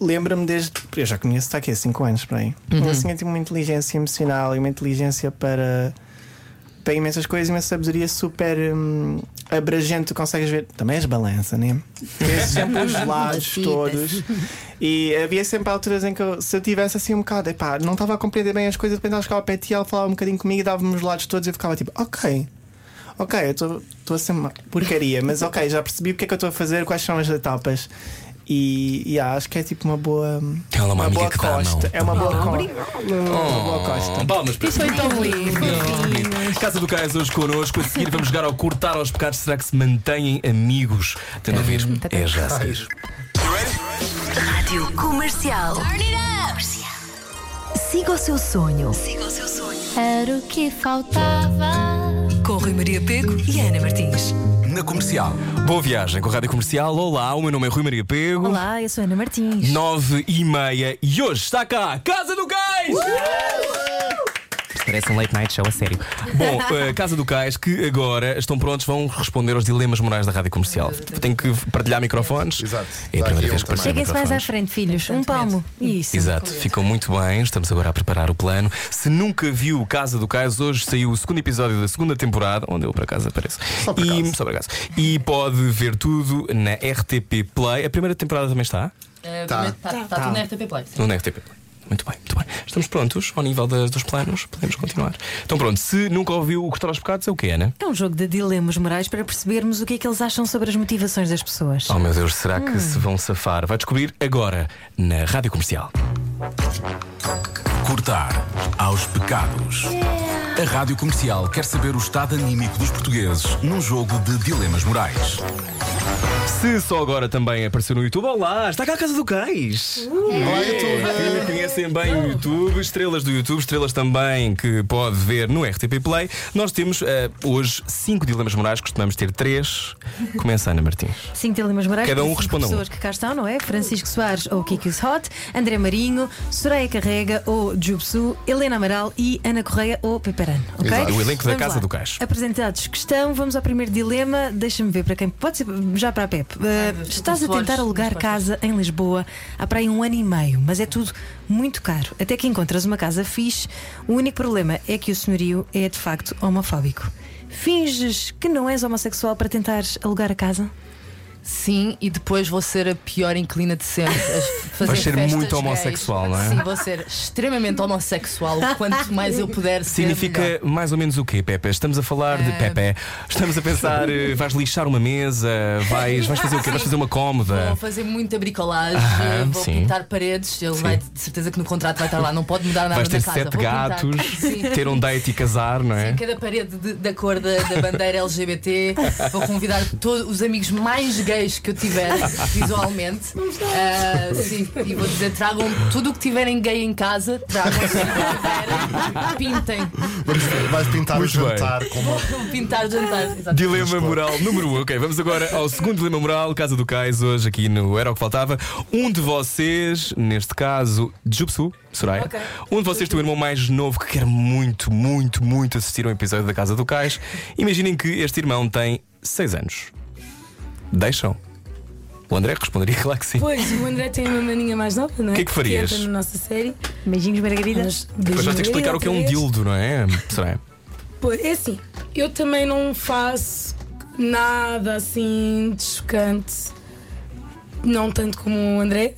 Lembra-me desde. Eu já conheço, está aqui há 5 anos para aí. Uhum. Assim, tem uma inteligência emocional e uma inteligência para. para imensas coisas e uma sabedoria super hum, abrangente. Tu consegues ver. Também as balança, né? Vês sempre os lados todos. E havia sempre alturas em que eu, se eu tivesse assim um bocado, epá, não estava a compreender bem as coisas, de repente ela chegava ao pé de ti, ela falava um bocadinho comigo e dava-me os lados todos e eu ficava tipo, ok. Ok, eu estou a ser uma porcaria, mas ok, já percebi o que é que eu estou a fazer, quais são as etapas. E, e acho que é tipo uma boa. Ela é uma amiga boa costa. É uma boa, co Obrigada. uma boa costa. Oh, palmas para Isso foi tão lindo. Casa do Cais hoje connosco. A seguir vamos jogar ao cortar aos pecados. Será que se mantêm amigos? Tendo a ver, é já a seguir. Rádio Comercial. Siga o seu sonho. Era o que faltava. Rui Maria Pego e Ana Martins. Na comercial. Boa viagem com a Rádio Comercial. Olá, o meu nome é Rui Maria Pego. Olá, eu sou Ana Martins. Nove e meia e hoje está cá Casa do Cais! Parece um late night show a sério. Bom, eh, Casa do Cais, que agora estão prontos, vão responder aos dilemas morais da rádio comercial. Tenho que partilhar microfones. Exato. É a primeira vez que Cheguem-se mais à frente, filhos. Um palmo. Isso. Exato, ficam muito bem. Estamos agora a preparar o plano. Se nunca viu Casa do Cais, hoje saiu o segundo episódio da segunda temporada, onde ele por acaso aparece. Só por e, acaso. só por acaso. E pode ver tudo na RTP Play. A primeira temporada também está? Tá. Está tá tudo na RTP Play. No RTP Play. Muito bem, muito bem. Estamos prontos ao nível das- dos planos. Podemos continuar. Então pronto, se nunca ouviu o Cortar aos Pecados, é o que, Ana? É um jogo de dilemas morais para percebermos o que é que eles acham sobre as motivações das pessoas. Oh meu Deus, será que se vão safar? Vai descobrir agora na Rádio Comercial. Cortar aos pecados. A Rádio Comercial quer saber o estado anímico dos portugueses num jogo de dilemas morais. Se só agora também apareceu no YouTube, olá, está cá a Casa do Cais. Olá, YouTube. Que conhecem bem o YouTube, estrelas do YouTube, estrelas também que pode ver no RTP Play. Nós temos eh, hoje cinco dilemas morais, costumamos ter três. Começa a Ana Martins. Cinco dilemas morais. Cada um responde a um. pessoas que cá estão, não é? Francisco Soares ou Kiki's Hot, André Marinho, Soraya Carrega ou Jubsu, Helena Amaral e Ana Correia ou Peperano. ok? Exato. O elenco da Vamos Casa lá. do Cais. Apresentados que estão, vamos ao primeiro dilema. Deixa-me ver para quem. Pode ser já para a Pep. Uh, estás a tentar alugar casa em Lisboa há para aí um ano e meio, mas é tudo muito caro. Até que encontras uma casa fixe. O único problema é que o senhorio é de facto homofóbico. Finges que não és homossexual para tentares alugar a casa? Sim, e depois vou ser a pior inclina de sempre. a fazer Vais ser muito gays. homossexual, não é? Sim, vou ser extremamente homossexual. Quanto mais eu puder ser. Significa melhor. mais ou menos o quê, Pepe? Estamos a falar de Eh, Pepe. Estamos a pensar, eh, vais lixar uma mesa, vais, vais fazer o quê? Vais fazer uma cómoda. Vou fazer muita bricolagem, Ah, vou sim. pintar paredes. Ele vai, de certeza que no contrato vai estar lá, não pode mudar nada Vais ter na casa. sete Vou gatos, Sim. ter um date e casar, não é? Sim, cada parede de- da cor da, da bandeira LGBT. Vou convidar todos os amigos mais gays que eu tiver visualmente. Ah, sim, e vou dizer: tragam tudo o que tiverem gay em casa, tragam se tiverem, pintem. Vamos, vais pintar Muito o bem. jantar com uma. Vou pintar jantar. exatamente. Dilema moral número 1. Um. Ok, vamos agora ao segundo dilema moral, Casa do Cais, hoje aqui no Era o que Faltava. Um de vocês, neste caso, Jupsu, Soraya, Ok. um de vocês tem um irmão mais novo que quer muito, muito, muito assistir a um episódio da Casa do Cais. Imaginem que este irmão tem 6 anos. Deixam? O André responderia, claro que sim. Pois, o André tem uma maninha mais nova, não é? Que é que farias? entra na nossa série. Beijinhos, Margarida. Mas, Depois vais ter que explicar o que é um dildo, não é? Soraya. Pois, é assim, eu também não faço nada assim de chocante. Não tanto como o André,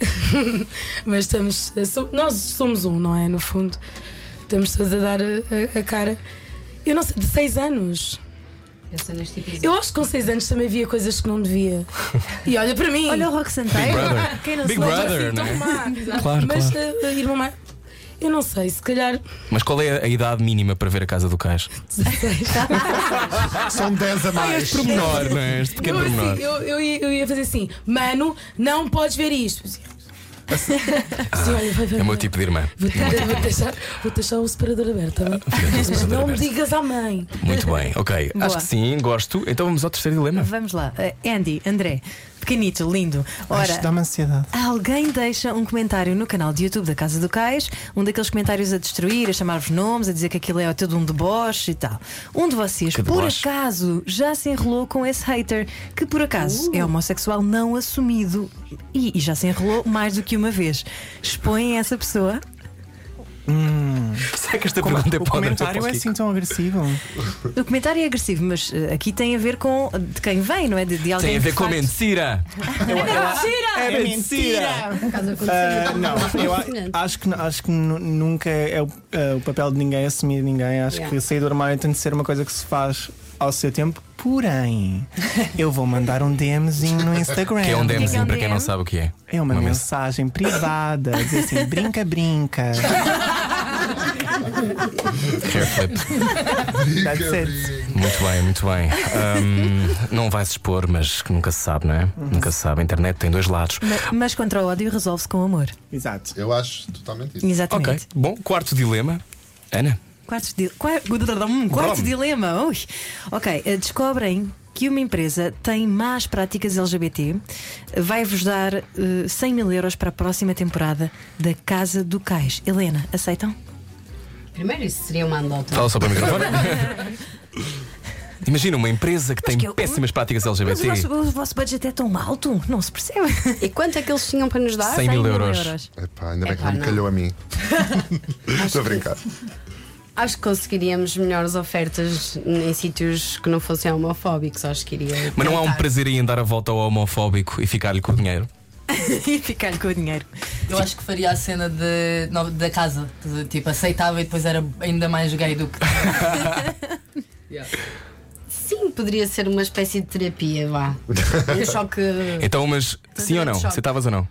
mas estamos. Nós somos um, não é? No fundo, estamos todos a dar a, a- a cara. Eu não sei, de seis anos. Episódio. Eu acho que com seis anos também via coisas que não devia. E olha para mim. Olha o Rock Santeiro. Big Brother. Quem não Big? Brother, não tão é? Claro, Mas claro. a, a irmã mais. Eu não sei, se calhar. Mas qual é a idade mínima para ver a Casa do Cais? São 10 a mais. Pormenor, não é? Este pequeno Eu, pormenor. assim, eu, eu, ia, eu ia fazer assim, mano, não podes ver isto. Olha, vai, vai, É o meu vai. tipo de irmã. Vou, te, vou, deixar, vou deixar o separador aberto, tá bem? Mas separador não me aberto. digas à mãe. Muito bem, ok. Boa. Acho que sim, gosto. Então vamos ao terceiro dilema. Vamos lá. Uh, Andy, André, pequenito, lindo. Ora, dá-me ansiedade. Alguém deixa um comentário no canal de YouTube da Casa do Cais, um daqueles comentários a destruir, a chamar-vos nomes, a dizer que aquilo é todo um deboche e tal. Um de vocês, Que por deboche. acaso, já se enrolou com esse hater, que por acaso é homossexual não assumido e, e já se enrolou mais do que uma vez. Expõem essa pessoa? Será que esta Como- pergunta o pode comentário é assim tão agressivo. O comentário é agressivo, mas uh, aqui tem a ver com de quem vem, não é? De, de alguém Tem a ver com facto- mentira. É mentira! Caso aconteça, Ah, eu não, tô eu a- acho que, acho que nu- nunca é o, ah, o papel de ninguém assumir ninguém. Acho Yeah. que sair do armário tem de ser uma coisa que se faz ao seu tempo. Porém, eu vou mandar um DMzinho no Instagram. Que é um que é DMzinho, um para quem não sabe o que é. É uma, Uma mensagem privada, dizer assim, brinca, brinca. Hair flip. That's it. Muito bem, muito bem. Ahm, não vai se expor, mas que nunca se sabe, não é? Nunca se sabe. A internet tem dois lados. Ma- Mas contra o ódio resolve-se com amor. Exato. Eu acho totalmente isso. Exatamente. Ok. Bom, quarto dilema. Ana. Quarto, di- qua- hum, quarto dilema. Ui. Ok, eh, descobrem que uma empresa tem más práticas LGBT, vai-vos dar eh, 100 mil euros para a próxima temporada da Casa do Cais. Helena, aceitam? Primeiro, isso seria uma andota. Fala só para o microfone. Imagina uma empresa que tem que eu- péssimas práticas Mas o LGBT. vosso, o vosso budget é tão alto, não se percebe. E quanto é que eles tinham para nos dar? 100 mil euros. Epá, ainda bem que Epá, não me calhou a mim. Estou a brincar. Acho que conseguiríamos melhores ofertas em sítios que não fossem homofóbicos. Acho que iria. Mas não há um prazer em dar a volta ao homofóbico e ficar-lhe com o dinheiro. e ficar-lhe com o dinheiro. Eu acho que faria a cena de, no- da casa. de, Tipo, aceitava e depois era ainda mais gay do que. Sim, poderia ser uma espécie de terapia, vá. Um choque. Então, mas sim ou não? choque. Aceitavas ou não?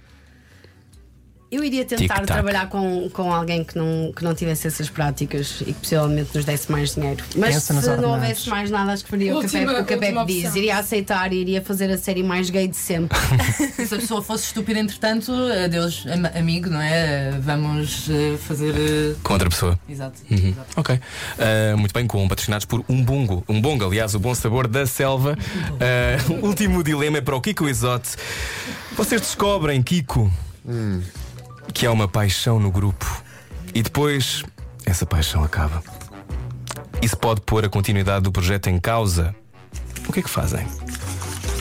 Eu iria tentar trabalhar com, com alguém que não, que não tivesse essas práticas e que possivelmente nos desse mais dinheiro. Mas Pensa se não ordenados. houvesse mais nada, acho que faria o que a Última- o que a Pepe diz. Iria aceitar e iria fazer a série mais gay de sempre. Se a pessoa fosse estúpida, entretanto, adeus, am- amigo, não é? Vamos eh, fazer. eh, Com outra pessoa. Exato. Uhum. Ok. Uh, muito bem, com patrocinados por um bongo. Um bongo, aliás, o bom sabor da selva. Uh, o último dilema é para o Kiko Isote. Vocês descobrem, Kiko, que há uma paixão no grupo e depois essa paixão acaba. Isso pode pôr a continuidade do projeto em causa. O que é que fazem?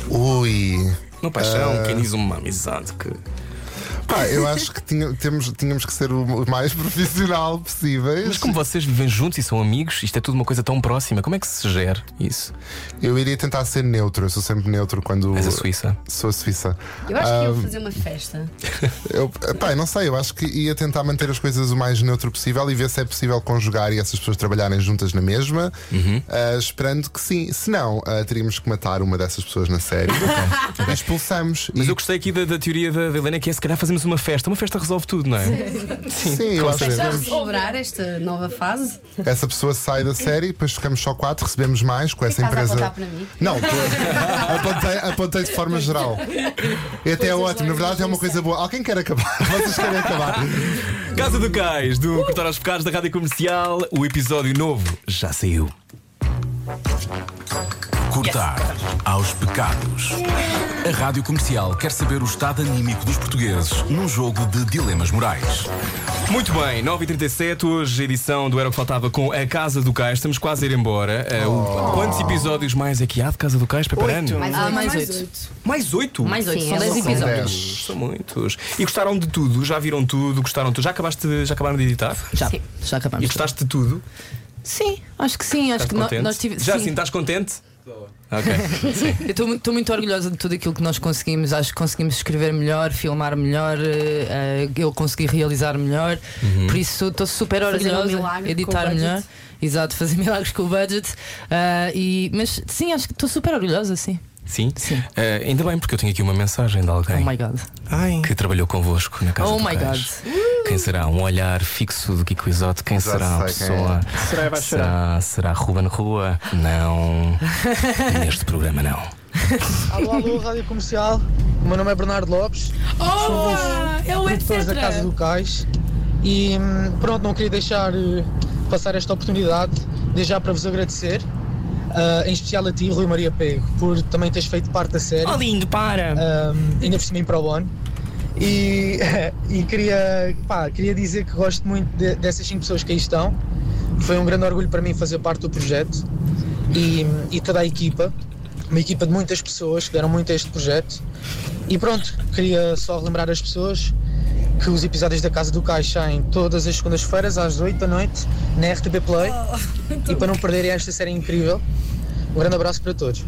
Ui. Uma paixão, Ah. quem diz uma amizade que. Pá, eu acho que tinha- temos, tínhamos que ser o mais profissional possíveis. Mas como vocês vivem juntos e são amigos, isto é tudo uma coisa tão próxima, como é que se gera isso? Eu iria tentar ser neutro, eu sou sempre neutro quando. És a Suíça. Sou a Suíça. Eu acho que ia fazer uma festa. Eu, pá, não sei, eu acho que ia tentar manter as coisas o mais neutro possível e ver se é possível conjugar e essas pessoas trabalharem juntas na mesma, Uhum. ah, esperando que sim. Se não, ah, teríamos que matar uma dessas pessoas na série. E expulsamos. Mas e, eu gostei aqui da, da teoria da, da Helena que é se calhar fazemos uma festa. Uma festa resolve tudo, não é? sim, eu acho que Já celebrar esta nova fase. essa pessoa sai da série, depois ficamos só quatro, recebemos mais com essa a empresa. apontar para mim? Não, tô- apontei, apontei de forma geral. E até é ótimo, na verdade é uma coisa boa. Alguém quer acabar? Vocês querem acabar? Casa do Cais, do Cortar aos Pecados da Rádio Comercial. O episódio novo já saiu. Cortar aos pecados. A Rádio Comercial quer saber o estado anímico dos portugueses num jogo de dilemas morais. Muito bem, 9h37, hoje a edição do Era o que Faltava com a Casa do Cais. Estamos quase a ir embora. Uh, o- Quantos episódios mais aqui há de Casa do Cais? Preparando? Mais Ah, oito. mais Mais oito. oito. Mais oito? Mais oito, Sim, são é 10 uma- São episódios. dez. São muitos. E gostaram de tudo? Já viram tudo? Gostaram de tudo? Já acabaste de- já acabaram de editar? Já, Sim. já E acabamos. gostaste de tudo? Sim, acho que sim. Acho Estás que no- contente? nós tivemos. Já sim. sim, estás contente? Ok. Eu estou mu- estou muito orgulhosa de tudo aquilo que nós conseguimos. Acho que conseguimos escrever melhor, filmar melhor, eh, eu consegui realizar melhor. Uhum. Por isso estou super um orgulhosa. com editar melhor. Exato, fazer milagres com o budget. Ah, e, mas sim, acho que estou super orgulhosa, sim. Sim? Sim. Eh, ainda bem, porque eu tenho aqui uma mensagem de alguém Oh my god. Ai. que trabalhou convosco na casa Oh do my Cais. Quem será? Um olhar fixo do Kiko Isote? Quem Já será a quem pessoa? Será vai? Será, será Ruben Rua? Não. Neste programa, não. Alô, alô, Rádio Comercial. O meu nome é Bernardo Lopes, Oh, é o etc. produtores da Casa do Cais. E hum, pronto, não queria deixar eh, passar esta oportunidade, desde já para vos agradecer. Ah, em especial a ti, Rui Maria Pego, por também teres feito parte da série. Oh, lindo, para! um, ainda por cima em Pro Bono. E, e queria, pá, queria dizer que gosto muito de- dessas cinco pessoas que aí estão. Foi um grande orgulho para mim fazer parte do projeto e, e toda a equipa, uma equipa de muitas pessoas que deram muito a este projeto. E pronto, queria só relembrar as pessoas que os episódios da Casa do Cais saem todas as segundas-feiras às 8 da noite na RTP Play. e para não perderem esta série incrível, um grande abraço para todos.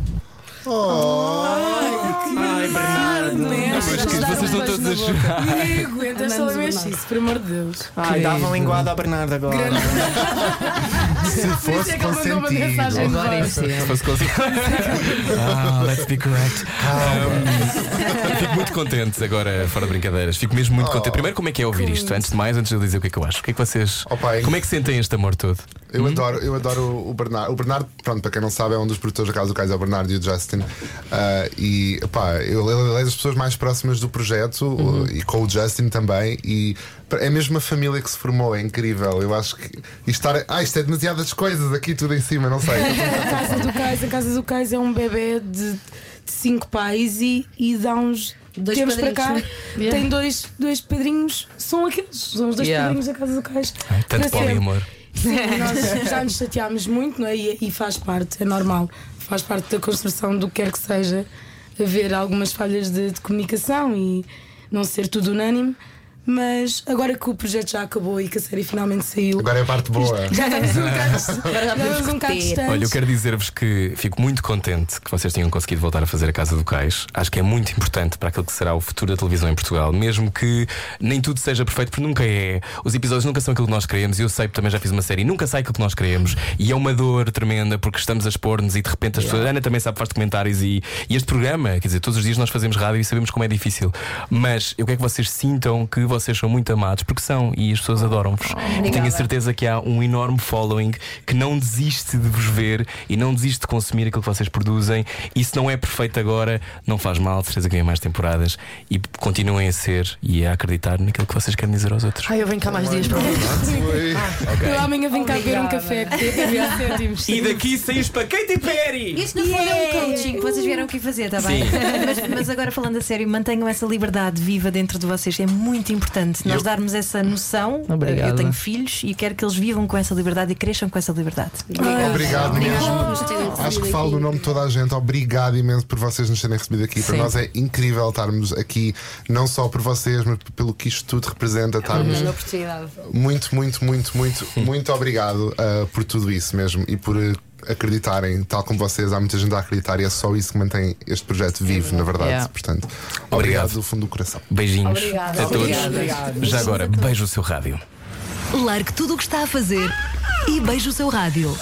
Ai, Bernardo! Mas que vocês estão todos a chorar. Ninguém aguenta esta Amamos o lamechice, por amor de Deus. Ai, dava linguada ao Bernardo agora. Se fosse é mandou uma consentido. Se fosse. Ah, let's be correct. Um, fico muito contente agora, fora de brincadeiras. Fico mesmo muito contente. Primeiro, como é que é ouvir isto? Antes de mais, antes de eu dizer o que é que eu acho. O que é que vocês. Como é que sentem este amor todo? Eu adoro, eu adoro o Bernardo. O Bernardo, pronto, para quem não sabe, é um dos produtores da Casa do Cais, é o Bernardo e o Justin. Ah, e pá, eu ele é das pessoas mais próximas do projeto Uhum. e com o Justin também. E pá, é mesmo uma família que se formou, é incrível. Eu acho que isto, estar, ah, isto é demasiadas coisas aqui tudo em cima, não sei. A Casa do Cais, a Casa do Cais é um bebê de, de cinco pais e, e dá uns Dois tempos para cá. padrinhos. Yeah. Tem dois, dois padrinhos, são aqueles, são os dois Yeah. padrinhos da Casa do Cais. Tanto Para poliamor. Sim, nós já nos chateámos muito, não é? E, e faz parte, é normal, faz parte da construção do que quer que seja haver algumas falhas de, de comunicação e não ser tudo unânime. Mas agora que o projeto já acabou e que a série finalmente saiu, Agora é a parte boa. já estamos um bocado, Agora já já podemos estamos um bocado distantes. Olha, eu quero dizer-vos que fico muito contente que vocês tenham conseguido voltar a fazer a Casa do Cais. Acho que é muito importante para aquilo que será o futuro da televisão em Portugal, mesmo que nem tudo seja perfeito, porque nunca é. Os episódios nunca são aquilo que nós queremos. E eu sei, porque também já fiz uma série, nunca sai aquilo que nós queremos. E é uma dor tremenda porque estamos a expor-nos e de repente as pessoas. A Ana também sabe, faz comentários e, e este programa, quer dizer, todos os dias nós fazemos rádio e sabemos como é difícil. Mas eu quero que vocês sintam que vocês vocês são muito amados, porque são, e as pessoas adoram-vos. E tenho a certeza que há um enorme following que não desiste de vos ver e não desiste de consumir aquilo que vocês produzem. E se não é perfeito agora, não faz mal, de certeza que vem mais temporadas e continuem a ser e a acreditar naquilo que vocês querem dizer aos outros. Ai, eu venho cá mais dias para Foi. Eu amanhã venho cá beber um café, que é. E daqui saís para Katy Perry! Isto fundo é um coaching que vocês vieram aqui fazer, está bem? Mas, mas agora falando a sério, mantenham essa liberdade viva dentro de vocês. É muito importante nós Eu- darmos essa noção. Obrigada. Eu tenho filhos e quero que eles vivam com essa liberdade e cresçam com essa liberdade. Obrigado mesmo. Nos terem Acho que falo no nome de toda a gente. Obrigado imenso por vocês nos terem recebido aqui. Para Sim. nós é incrível estarmos aqui, não só por vocês, mas pelo que isto tudo representa. Estarmos Grande oportunidade. muito, muito, muito, muito, muito obrigado uh, por tudo isso mesmo e por uh, acreditarem, tal como vocês. Há muita gente a acreditar e é só isso que mantém este projeto vivo, na verdade. Yeah. Portanto, Obrigado. obrigado do fundo do coração. Beijinhos Obrigada. a todos. Obrigada. Já agora, beijo o seu rádio. Largue tudo o que está a fazer e beije o seu rádio.